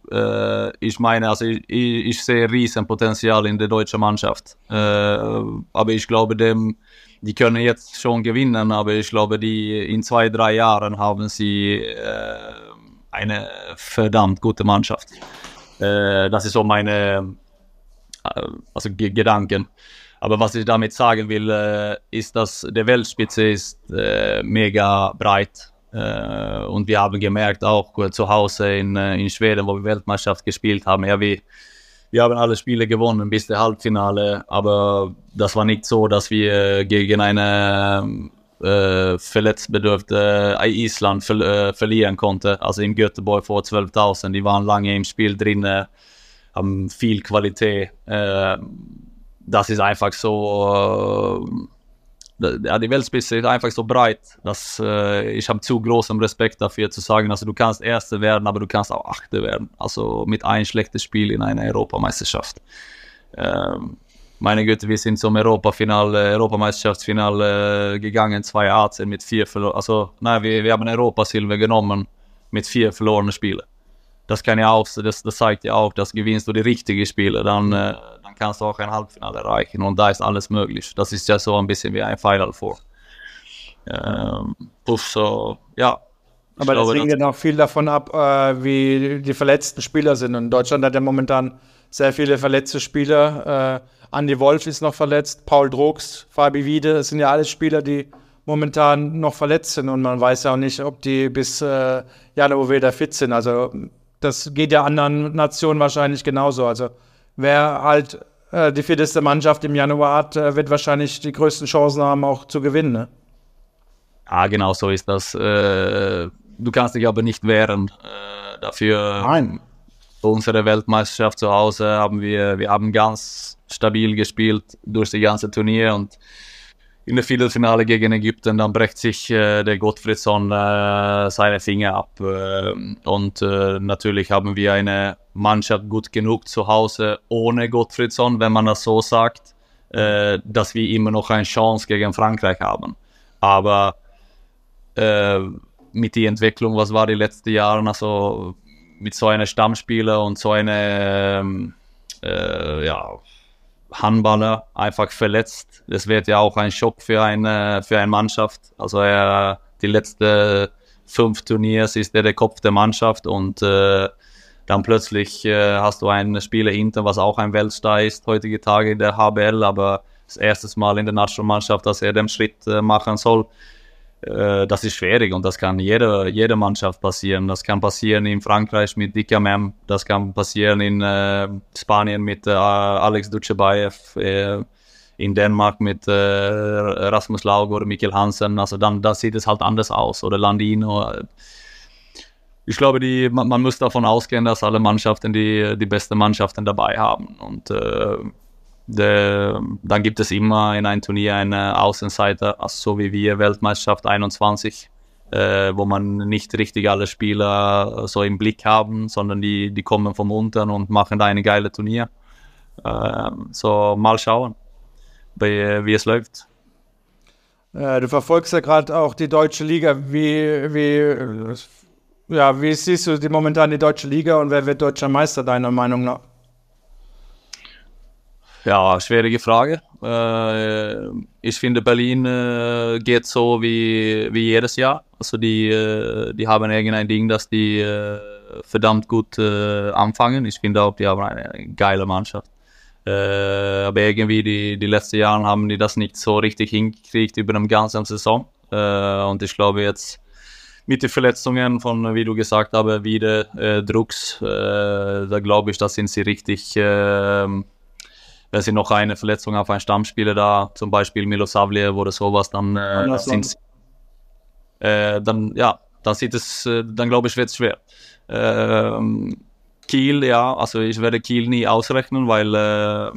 ich meine, also ich, ich, sehe Riesenpotenzial in der deutschen Mannschaft. Aber ich glaube, dem, die können jetzt schon gewinnen, aber ich glaube, die in zwei, drei Jahren haben sie eine verdammt gute Mannschaft. Äh, das ist so meine äh, also Ge- Gedanken. Aber was ich damit sagen will, äh, ist, dass der Weltspitze ist äh, mega breit. Äh, und wir haben gemerkt, auch zu Hause in, äh, in Schweden, wo wir Weltmeisterschaft gespielt haben, ja, wir, wir haben alle Spiele gewonnen bis der Halbfinale, aber das war nicht so, dass wir gegen eine äh, verletztbedürfte äh, Island ver äh, verlieren konnten. Also im Göteborg vor 12.000, die waren lange im Spiel drin, haben viel Qualität. Äh, das ist einfach so, ja, die Weltspitze ist einfach so breit, dass äh, ich habe zu großen Respekt dafür zu sagen, also du kannst Erste werden, aber du kannst auch Achte werden. Also mit ein schlechtes Spiel in einer Europameisterschaft. Ähm, meine Güte, wir sind zum Europafinale, Europameisterschaftsfinale gegangen, 2018 mit vier verloren. Also, nein, wir, wir haben Europasilber genommen mit vier verlorenen Spielen. Das kann ja auch, das, das zeigt ja auch, dass gewinnst du die richtigen Spiele, dann, äh, dann kannst du auch ein Halbfinale erreichen und da ist alles möglich. Das ist ja so ein bisschen wie ein Final Four. Ähm, plus so, ja. Ich Aber das glaube, hängt ja noch viel davon ab, äh, wie die verletzten Spieler sind. Und Deutschland hat ja momentan sehr viele verletzte Spieler. Äh, Andy Wolf ist noch verletzt, Paul Drucks, Fabi Wiede, das sind ja alles Spieler, die momentan noch verletzt sind. Und man weiß ja auch nicht, ob die bis äh, Januar wieder fit sind. Also das geht ja anderen Nationen wahrscheinlich genauso. Also wer halt äh, die fitteste Mannschaft im Januar hat, äh, wird wahrscheinlich die größten Chancen haben, auch zu gewinnen. Ne? Ja, genau so ist das. Äh, du kannst dich aber nicht wehren. Äh, dafür Nein. unsere Weltmeisterschaft zu Hause haben wir, wir haben ganz stabil gespielt durch die ganze Turnier und in der Viertelfinale gegen Ägypten, dann brecht sich äh, der Gottfriedson äh, seine Finger ab. Äh, und äh, natürlich haben wir eine Mannschaft gut genug zu Hause ohne Gottfriedson, wenn man das so sagt, äh, dass wir immer noch eine Chance gegen Frankreich haben. Aber äh, mit der Entwicklung, was war die letzten Jahre, also mit so einem Stammspieler und so einer ähm, ja, Handballer einfach verletzt. Das wird ja auch ein Schock für eine, für eine Mannschaft. Also er, die letzten fünf Turniers ist er der Kopf der Mannschaft und äh, dann plötzlich äh, hast du einen Spieler hinter, was auch ein Weltstar ist heutige Tage in der HBL, aber das erste Mal in der Nationalmannschaft, dass er den Schritt äh, machen soll. Äh, das ist schwierig und das kann jede, jede Mannschaft passieren. Das kann passieren in Frankreich mit Mem, das kann passieren in äh, Spanien mit äh, Alex Ducebaev, äh, in Dänemark mit äh, Rasmus Laug oder Mikkel Hansen. Also dann da sieht es halt anders aus. Oder Landino. Ich glaube, die, man, man muss davon ausgehen, dass alle Mannschaften die, die besten Mannschaften dabei haben. Und der, dann gibt es immer in einem Turnier eine Außenseiter, so wie wir Weltmeisterschaft 21, äh, wo man nicht richtig alle Spieler so im Blick haben, sondern die, die kommen vom unten und machen da eine geile Turnier. Äh, so mal schauen, wie, wie es läuft. Äh, du verfolgst ja gerade auch die deutsche Liga. Wie, wie, ja, wie siehst du die, momentan die deutsche Liga und wer wird deutscher Meister, deiner Meinung nach? Ja, schwierige Frage. Äh, ich finde, Berlin äh, geht so wie, wie jedes Jahr. Also die, äh, die haben irgendein Ding, dass die verdammt gut anfangen. Ich finde auch, die haben eine geile Mannschaft. Aber irgendwie die, die letzten Jahre haben die das nicht so richtig hingekriegt über eine ganze Saison. und ich glaube jetzt mit den Verletzungen von, wie du gesagt hast, wieder Drucks, da glaube ich, da sind sie richtig wenn sie noch eine Verletzung auf einen Stammspieler da, zum Beispiel Milosavljev oder sowas, dann äh, sind äh, dann ja, dann sieht es, äh, dann glaube ich, wird es schwer. Ähm, Kiel, ja, also ich werde Kiel nie ausrechnen, weil äh,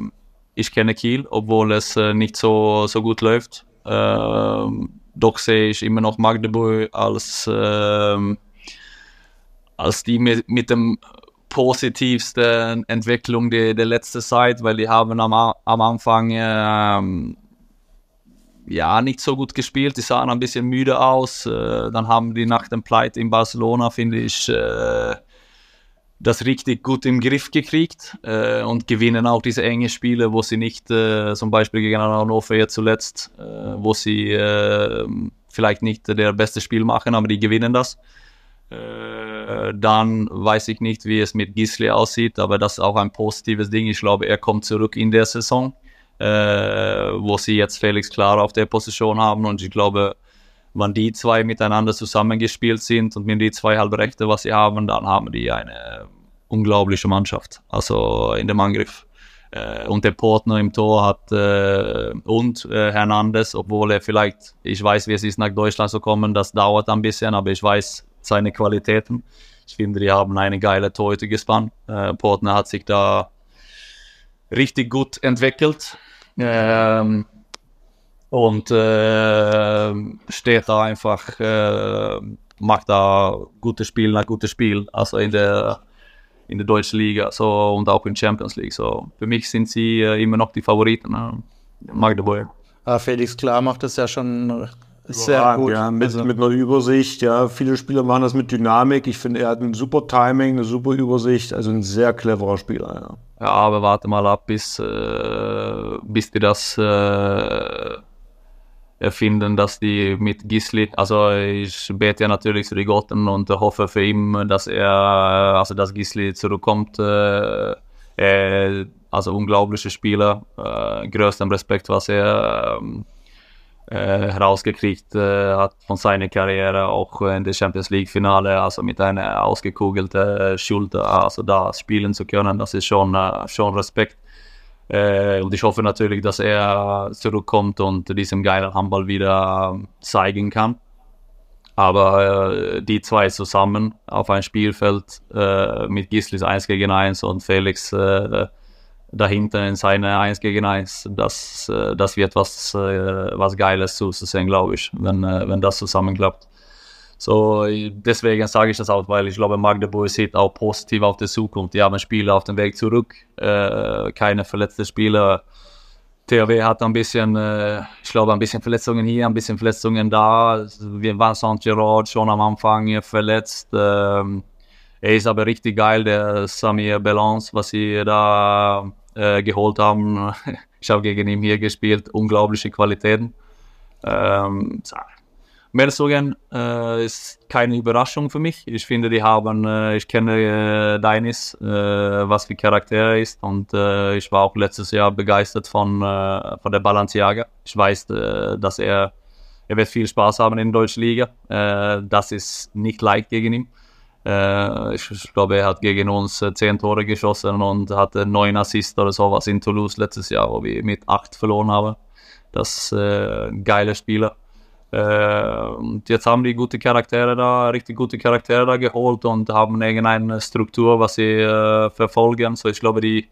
ich kenne Kiel, obwohl es äh, nicht so, so gut läuft. Ähm, doch sehe ich immer noch Magdeburg als, ähm, als die mit, mit dem positivste Entwicklung der, der letzten Zeit, weil die haben am, am Anfang ähm, ja nicht so gut gespielt, die sahen ein bisschen müde aus. Äh, dann haben die nach dem Pleite in Barcelona, finde ich, äh, das richtig gut im Griff gekriegt äh, und gewinnen auch diese engen Spiele, wo sie nicht, äh, zum Beispiel gegen Hannover jetzt zuletzt, äh, wo sie äh, vielleicht nicht der beste Spiel machen, aber die gewinnen das. Äh, dann weiß ich nicht, wie es mit Gisli aussieht, aber das ist auch ein positives Ding. Ich glaube, er kommt zurück in der Saison, äh, wo sie jetzt Felix klar auf der Position haben und ich glaube, wenn die zwei miteinander zusammengespielt sind und mit die zwei Halbrechte, was sie haben, dann haben die eine unglaubliche Mannschaft, also in dem Angriff. Äh, und der Portner im Tor hat äh, und äh, Hernandez, obwohl er vielleicht, ich weiß, wie es ist, nach Deutschland zu kommen, das dauert ein bisschen, aber ich weiß, seine Qualitäten. Ich finde, die haben eine geile Torhüter gespannt. Äh, Portner hat sich da richtig gut entwickelt. Ähm, und äh, steht da einfach, äh, macht da gutes Spiel nach gutes Spiel, also in der, in der deutschen Liga so, und auch in Champions League. So. Für mich sind sie äh, immer noch die Favoriten, ne? Magdeburg. Ah, Felix Klar macht das ja schon sehr gut. Ja, mit, also. mit einer Übersicht. Ja, viele Spieler machen das mit Dynamik. Ich finde, er hat ein super Timing, eine super Übersicht. Also ein sehr cleverer Spieler. Ja, ja aber warte mal ab, bis, äh, bis die das äh, erfinden, dass die mit Gisli, also ich bete ja natürlich zu die Gotten und hoffe für ihn, dass er, also dass Gisli zurückkommt. Äh, also unglaublicher Spieler, äh, größten Respekt, was er ähm, äh, herausgekriegt äh, hat von seiner Karriere, auch in der Champions League-Finale, also mit einer ausgekugelten Schulter, also da spielen zu können, das ist schon, schon Respekt. Und ich hoffe natürlich, dass er zurückkommt und diesen geilen Handball wieder zeigen kann. Aber die zwei zusammen auf ein Spielfeld mit Gislis 1 gegen 1 und Felix dahinter in seine 1 gegen 1, das, äh, das wird was, äh, was Geiles zu sehen, glaube ich, wenn, äh, wenn das zusammenklappt. So, deswegen sage ich das auch, weil ich glaube, Magdeburg sieht auch positiv auf die Zukunft. Die haben Spieler auf dem Weg zurück, keine verletzten Spieler. THW hat ein bisschen, ich glaube, ein bisschen Verletzungen hier, ein bisschen Verletzungen da. Wir waren Saint Gerard schon am Anfang verletzt. Ähm, er ist aber richtig geil, der Samir Belance, was sie da äh, geholt haben. Ich habe gegen ihn hier gespielt, unglaubliche Qualitäten. Ähm, Mersogen äh, ist keine Überraschung für mich. Ich finde, die haben, äh, ich kenne äh, Deinis, äh, was für Charakter er ist und äh, ich war auch letztes Jahr begeistert von, äh, von der Balenciaga. Ich weiß, dass er, er wird viel Spaß haben in der deutschen Liga. das ist nicht leicht gegen ihn. Ich, ich glaube, er hat gegen uns zehn Tore geschossen und hatte neun Assists oder sowas in Toulouse letztes Jahr, wo wir mit acht verloren haben. Das ist ein geiler Spieler. Äh, und jetzt haben die gute Charaktere da, richtig gute Charaktere da geholt und haben irgendeine Struktur, was sie äh, verfolgen. So ich glaube, die,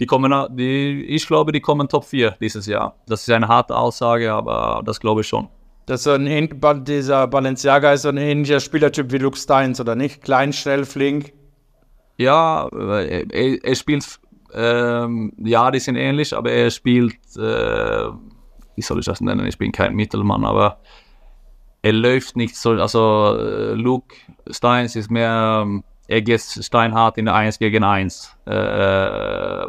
die kommen, die, ich glaube, die kommen Top 4 dieses Jahr. Das ist eine harte Aussage, aber das glaube ich schon. Das ist ein, dieser Balenciaga ist so ein ähnlicher Spielertyp wie Luke Steins, oder nicht? Klein, schnell, flink. Ja, er, er spielt, ähm, ja, die sind ähnlich, aber er spielt, äh, wie soll ich das nennen? Ich bin kein Mittelmann, aber er läuft nicht so, also äh, Luke Steins ist mehr, ähm, er geht steinhart in der 1 gegen 1. Äh, äh,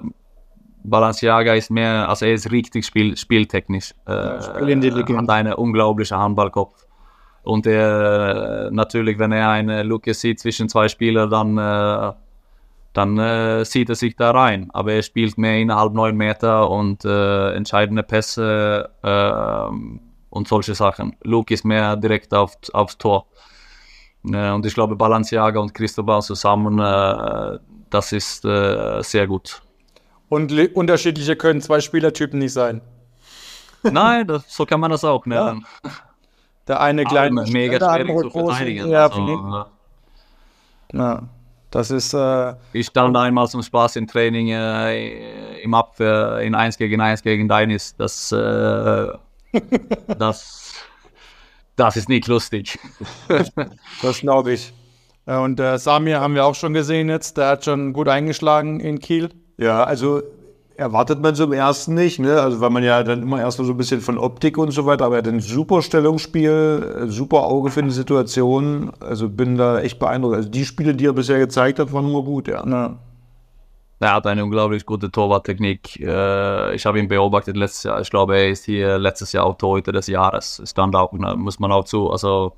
Balenciaga ist mehr, also er ist richtig spiel, spieltechnisch. Äh, Spielintelligent. Hat einen unglaublichen Handballkopf. Und er, natürlich, wenn er eine Lücke sieht zwischen zwei Spielern, dann, äh, dann äh, sieht er sich da rein. Aber er spielt mehr innerhalb neun Meter und äh, entscheidende Pässe äh, und solche Sachen. Luke ist mehr direkt auf, aufs Tor. Äh, und ich glaube, Balenciaga und Cristobal zusammen, äh, das ist äh, sehr gut. Und unterschiedliche können zwei Spielertypen nicht sein. Nein, das, so kann man das auch nennen. Ja. Der eine kleine, mega der andere zu verteidigen. Ja, also, ja. Das ist. Äh, ich stand einmal zum Spaß im Training äh, im Abwehr in 1 gegen 1 gegen Deinis. Das äh, das, das ist nicht lustig. das glaube ich. Äh, und äh, Samir haben wir auch schon gesehen jetzt, der hat schon gut eingeschlagen in Kiel. Ja, also erwartet man so im ersten nicht, ne? Also weil man ja dann immer erst so ein bisschen von Optik und so weiter, aber er hat ein super Stellungsspiel, äh, super Auge für die Situation. Also bin da echt beeindruckt. Also die Spiele, die er bisher gezeigt hat, waren nur gut, ja. ja. Er hat eine unglaublich gute Torwarttechnik. Äh, ich habe ihn beobachtet letztes Jahr. Ich glaube, er ist hier letztes Jahr auch Torhüter des Jahres. Stand auch, muss man auch zu. Also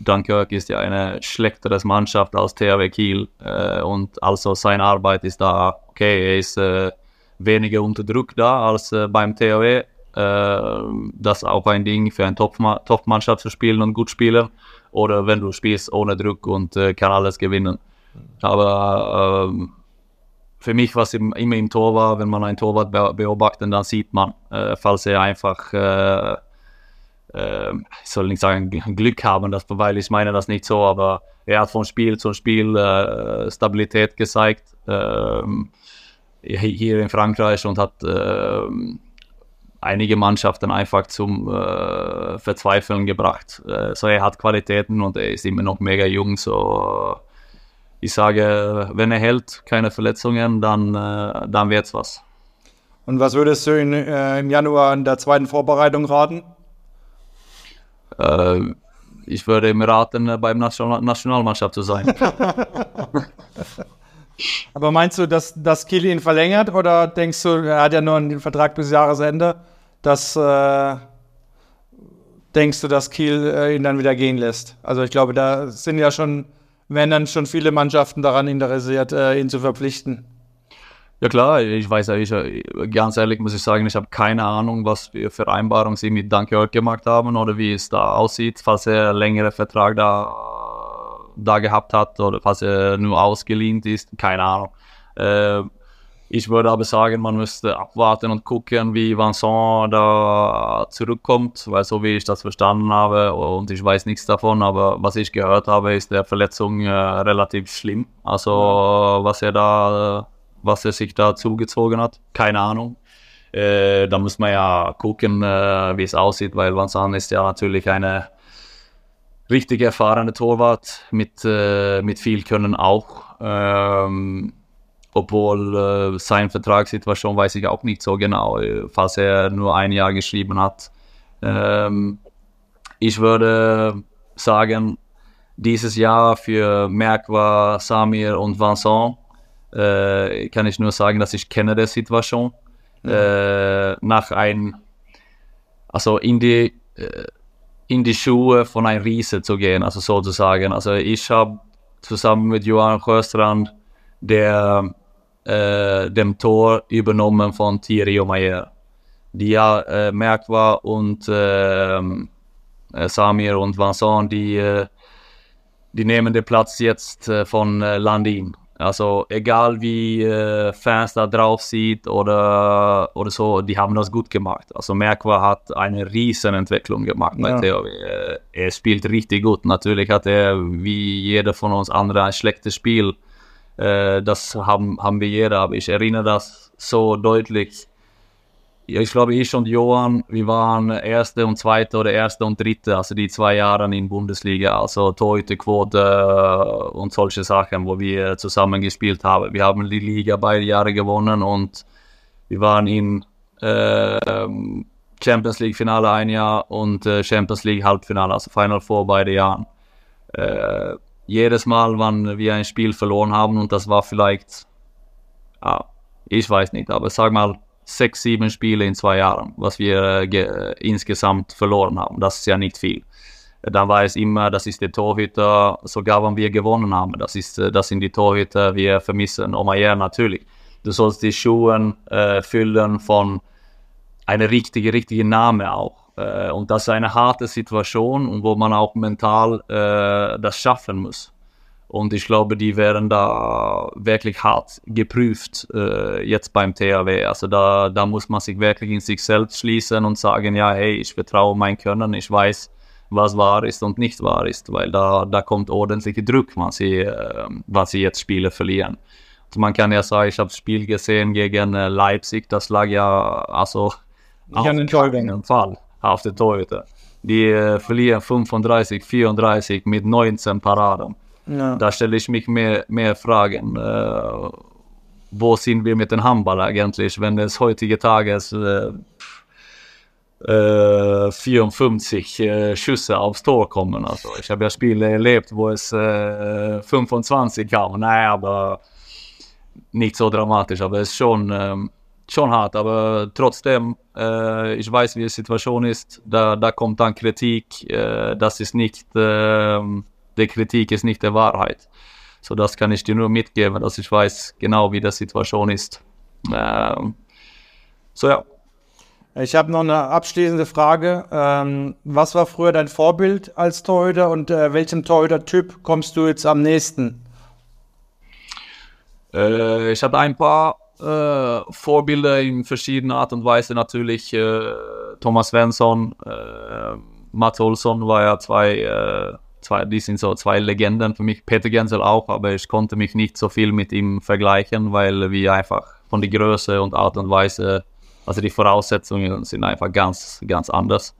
Dunkirk ist ja eine schlechtere Mannschaft als THW Kiel. Äh, und also seine Arbeit ist da, okay, er ist äh, weniger unter Druck da als beim THW. das ist auch ein Ding für eine Top-Mannschaft zu spielen und gut spielen. Oder wenn du spielst ohne Druck und kann alles gewinnen. Aber ähm, für mich, was immer im Tor war, wenn man ein Torwart beobachtet, dann sieht man, äh, falls er einfach, äh, äh, ich soll nicht sagen Glück haben, das, weil ich meine das nicht so, aber er hat von Spiel zu Spiel äh, Stabilität gezeigt ähm, hier in Frankreich und hat ähm, einige Mannschaften einfach zum äh, Verzweifeln gebracht. Äh, so er hat Qualitäten und er ist immer noch mega jung, so ich sage, wenn er hält, keine Verletzungen, dann, äh, dann es was. Und was würdest du in, äh, im Januar in der zweiten Vorbereitung raten? Äh, ich würde ihm raten, äh, beim National Nationalmannschaft zu sein. Aber meinst du, dass, dass Kiel ihn verlängert oder denkst du, er hat ja nur einen Vertrag bis Jahresende, dass äh, denkst du, dass Kiel äh, ihn dann wieder gehen lässt? Also ich glaube, da sind ja schon wären dann schon viele Mannschaften daran interessiert, äh, ihn zu verpflichten. Ja klar, ich weiß ja, ich, ganz ehrlich muss ich sagen, ich habe keine Ahnung, was für Vereinbarungen sie mit Dunkirk gemacht haben oder wie es da aussieht, falls er einen längeren Vertrag da, da gehabt hat oder falls er nur ausgeliehen ist, keine Ahnung. Äh, ich würde aber sagen, man müsste abwarten und gucken, wie Vincent da zurückkommt, weil so wie ich das verstanden habe und ich weiß nichts davon, aber was ich gehört habe, ist der Verletzung äh, relativ schlimm. Also was er da, was er sich da zugezogen hat, keine Ahnung. Äh, da muss man ja gucken, äh, wie es aussieht, weil Vincent ist ja natürlich eine richtig erfahrene Torwart mit, äh, mit viel Können auch. Ähm, obwohl äh, seine Vertragssituation weiß ich auch nicht so genau, äh, falls er nur ein Jahr geschrieben hat. Ähm, ich würde sagen, dieses Jahr für Merkwa, Samir und Vincent äh, kann ich nur sagen, dass ich kenne die Situation. Äh, nach ein, also in die, äh, in die Schuhe von einem Riese zu gehen, also sozusagen. Also ich habe zusammen mit Johann Sjöstrand der äh, dem Tor übernommen von Thierry Omeyer. Die ja äh, Merkwa und ähm, äh, Samir und Vincent, die, äh, die nehmen den Platz jetzt äh, von Landin. Also egal wie äh, Fans da drauf sieht oder, oder so, die haben das gut gemacht. Also Merkwa hat eine riesen Entwicklung gemacht bei ja. THW. Er spielt richtig gut. Natürlich hat er wie jeder von uns andere ein schlechtes Spiel äh, das haben, haben wir jeder, aber ich erinnere das so deutlich. Ich glaube, ich und Johann, wir waren Erste und Zweite oder Erste und Dritte, also die zwei Jahre in Bundesliga, also Torhüterquote äh, und solche Sachen, wo wir zusammen gespielt haben. Wir haben die Liga beide Jahre gewonnen und wir waren in äh, Champions League Finale ein Jahr und äh, Champions League Halbfinale, also Final Four beide Jahren. Äh, jedes Mal, wann wir ein Spiel verloren haben und das war vielleicht, ja, ich weiß nicht, aber sag mal sechs, sieben Spiele in zwei Jahren, was wir insgesamt verloren haben. Das ist ja nicht viel. Dann war es immer, das ist der Torhüter, sogar wenn wir gewonnen haben, das, ist, das sind die Torhüter, wir vermissen Omayer natürlich. Du sollst die Schuhe äh, füllen von einem richtigen, richtigen Namen auch. Äh, und das ist eine harte Situation und wo man auch mental äh, das schaffen muss. Und ich glaube, die werden da wirklich hart geprüft äh, jetzt beim THW. Also da, da muss man sich wirklich in sich selbst schließen und sagen, ja, hey, ich vertraue mein Können, ich weiß, was wahr ist und nicht wahr ist, weil da, da kommt ordentlicher Druck, wenn sie, äh, wenn sie jetzt Spiele verlieren. Also man kann ja sagen, ich habe das Spiel gesehen gegen äh, Leipzig, das lag ja also auf keinen Fall auf der Torhüter. Die äh, verlieren 35, 34 mit 19 Paraden. Ja. Da stelle ich mich mehr, mehr Fragen. Äh, wo sind wir mit dem Handball eigentlich, wenn es heutige Tages äh, 54 äh, Schüsse aufs Tor kommen. Also ich habe ja Spiele erlebt, wo es äh, 25 kam. Nej, aber nicht so dramatisch, aber es ist schon ähm, schon hart, aber trotzdem, äh, ich weiß, wie die Situation ist. Da, da kommt dann Kritik. Äh, das ist nicht, äh, die Kritik ist nicht die Wahrheit. So, das kann ich dir nur mitgeben, dass ich weiß genau, wie die Situation ist. Ähm, so, ja. Ich habe noch eine abschließende Frage. Ähm, was war früher dein Vorbild als Torhüter und äh, welchem Torhüter-Typ kommst du jetzt am nächsten? Äh, ich habe ein paar äh, Vorbilder in verschiedenen Art und Weise natürlich. Äh, Thomas Svensson, äh, Mats Olsson war ja zwei, äh, zwei, die sind so zwei Legenden für mich. Peter Gensel auch, aber ich konnte mich nicht so viel mit ihm vergleichen, weil wir einfach von der Größe und Art und Weise, also die Voraussetzungen sind einfach ganz, ganz anders.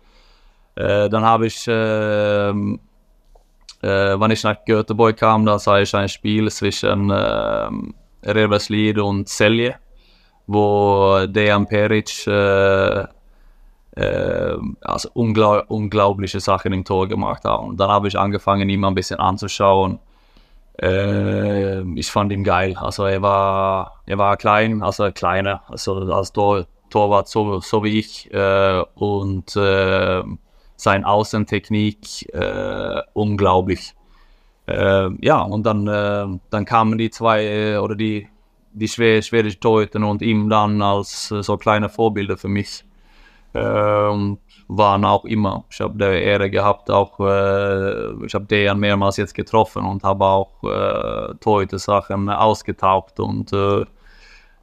Äh, dann habe ich ähm, äh, wenn ich nach Göteborg kam, da sah ich ein Spiel zwischen äh, Reberslid und Celje, wo Dejan Peric äh, also unglaub, unglaubliche Sachen im Tor gemacht hat. Und dann habe ich angefangen, ihn ein bisschen anzuschauen. Äh, ich fand ihn geil. Also er war, er war klein, also kleiner, also als Tor, Torwart so, so wie ich. Äh, und äh, seine Außentechnik äh, unglaublich. Äh, ja, und dann, äh, dann kamen die zwei äh, oder die, die schwedischen Torhüter und ihm dann als äh, so kleine Vorbilder für mich. Und waren auch immer. Ich habe die Ehre gehabt, auch äh, ich habe den mehrmals jetzt getroffen und habe auch äh, Torhüter-Sachen ausgetaucht und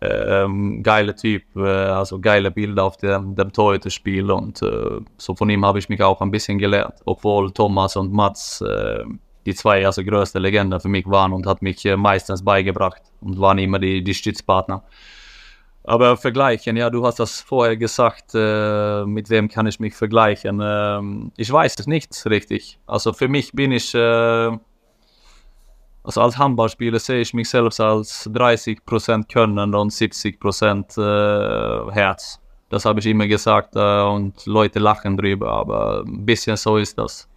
ähm, geiler Typ, äh, also geile Bilder auf dem, dem Torhüterspiel und äh, so von ihm habe ich mich auch ein bisschen gelernt, obwohl Thomas und Mats äh, die zwei also größte Legenden für mich waren und hat mich äh, meistens beigebracht und waren immer die, die Stützpartner. Aber vergleichen, ja, du hast das vorher gesagt, äh, mit wem kann ich mich vergleichen? Ähm, ich weiß es nicht richtig. Also für mich bin ich äh, also als Handballspieler sehe ich mich selbst als 30% Können und 70% äh, Herz. Das habe ich immer gesagt äh, und Leute lachen drüber, aber ein bisschen so ist das.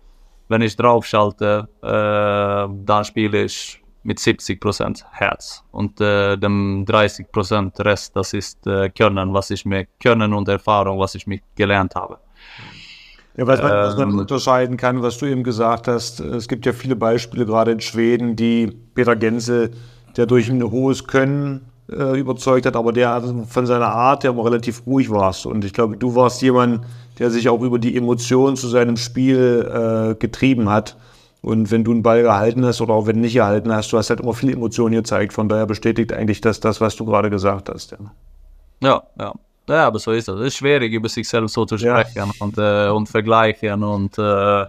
Wenn ich draufschalte, äh, dann spiele ich mit 70% Herz und äh, dem 30% Rest, das ist äh, Können, was ich mir Können und Erfahrung, was ich mir gelernt habe. Ja, was man, was man ähm, unterscheiden kann, was du eben gesagt hast, es gibt ja viele Beispiele, gerade in Schweden, die Peter Gänse, der durch ein hohes Können äh, überzeugt hat, aber der von seiner Art, der immer relativ ruhig warst. Und ich glaube, du warst jemand, der sich auch über die Emotionen zu seinem Spiel äh, getrieben hat. Und wenn du einen Ball gehalten hast oder auch wenn nicht gehalten hast, du hast halt immer viele Emotionen gezeigt. Von daher bestätigt eigentlich das, das was du gerade gesagt hast. Ja, ja. ja. Ja, aber so ist das. Es ist schwierig, über sich selbst so zu sprechen ja. und, äh, und vergleichen und äh,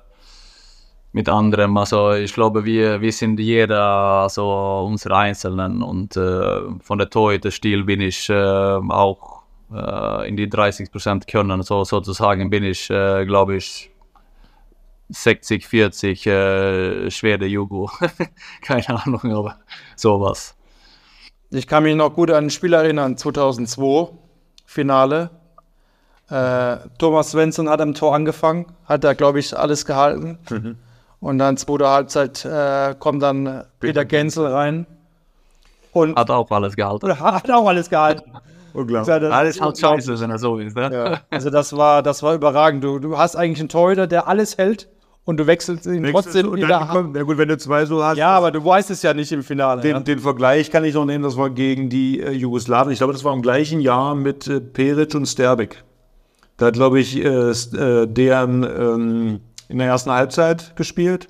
mit anderen. Also ich glaube, wir, wir sind jeder also unsere Einzelnen und äh, von der Torhüter-Stil bin ich äh, auch äh, in die 30 Prozent können, so sozusagen bin ich, äh, glaube ich, 60, 40 äh, schwere Jugo. Keine Ahnung, aber sowas. Ich kann mich noch gut an ein Spiel erinnern, 2002 Finale. Äh, Thomas Svensson hat am Tor angefangen, hat da, glaube ich, alles gehalten. Mhm. Und dann zweite Halbzeit äh, kommt dann Peter Gensel rein. Und hat auch alles gehalten. Hat auch alles gehalten. Unglaublich. Das, alles halt scheiße, wenn er so ist. Ne? Ja. Also das war, das war überragend. Du, du hast eigentlich einen Torhüter, der alles hält und du wechselst ihn wechselst trotzdem und wieder. Kommt, ja gut, wenn du zwei so hast. Ja, aber du weißt es ja nicht im Finale. Den, ja. den Vergleich kann ich noch nehmen, das war gegen die äh, Jugoslawen. Ich glaube, das war im gleichen Jahr mit äh, Peric und Sterbik. Da hat, glaube ich, äh, äh, deren ähm, in der ersten Halbzeit gespielt.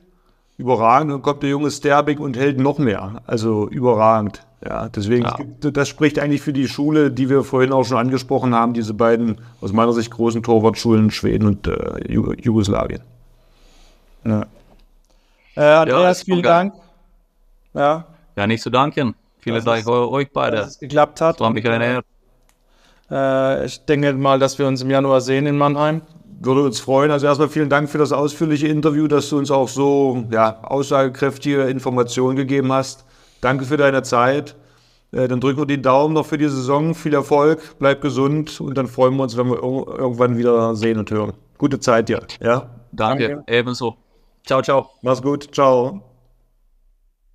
Überragend. Und kommt der junge Sterbik und hält noch mehr. Also überragend. Ja, deswegen, ja. Gibt, das spricht eigentlich für die Schule, die wir vorhin auch schon angesprochen haben, diese beiden aus meiner Sicht großen Torwartschulen, Schweden und äh, Jugoslawien. Ja. Äh, Andreas, ja, vielen Dank. Ja. ja, nicht zu danken. Vielen Dank euch beide. Dass es geklappt hat. war mich eine äh, ich denke mal, dass wir uns im Januar sehen in Mannheim. Würde uns freuen. Also erstmal vielen Dank für das ausführliche Interview, dass du uns auch so ja, aussagekräftige Informationen gegeben hast. Danke für deine Zeit. Äh, dann drücken wir die Daumen noch für die Saison. Viel Erfolg, bleib gesund und dann freuen wir uns, wenn wir irgendwann wieder sehen und hören. Gute Zeit dir. Ja? Danke, Danke. ebenso. Ciao, ciao. Mach's gut. Ciao.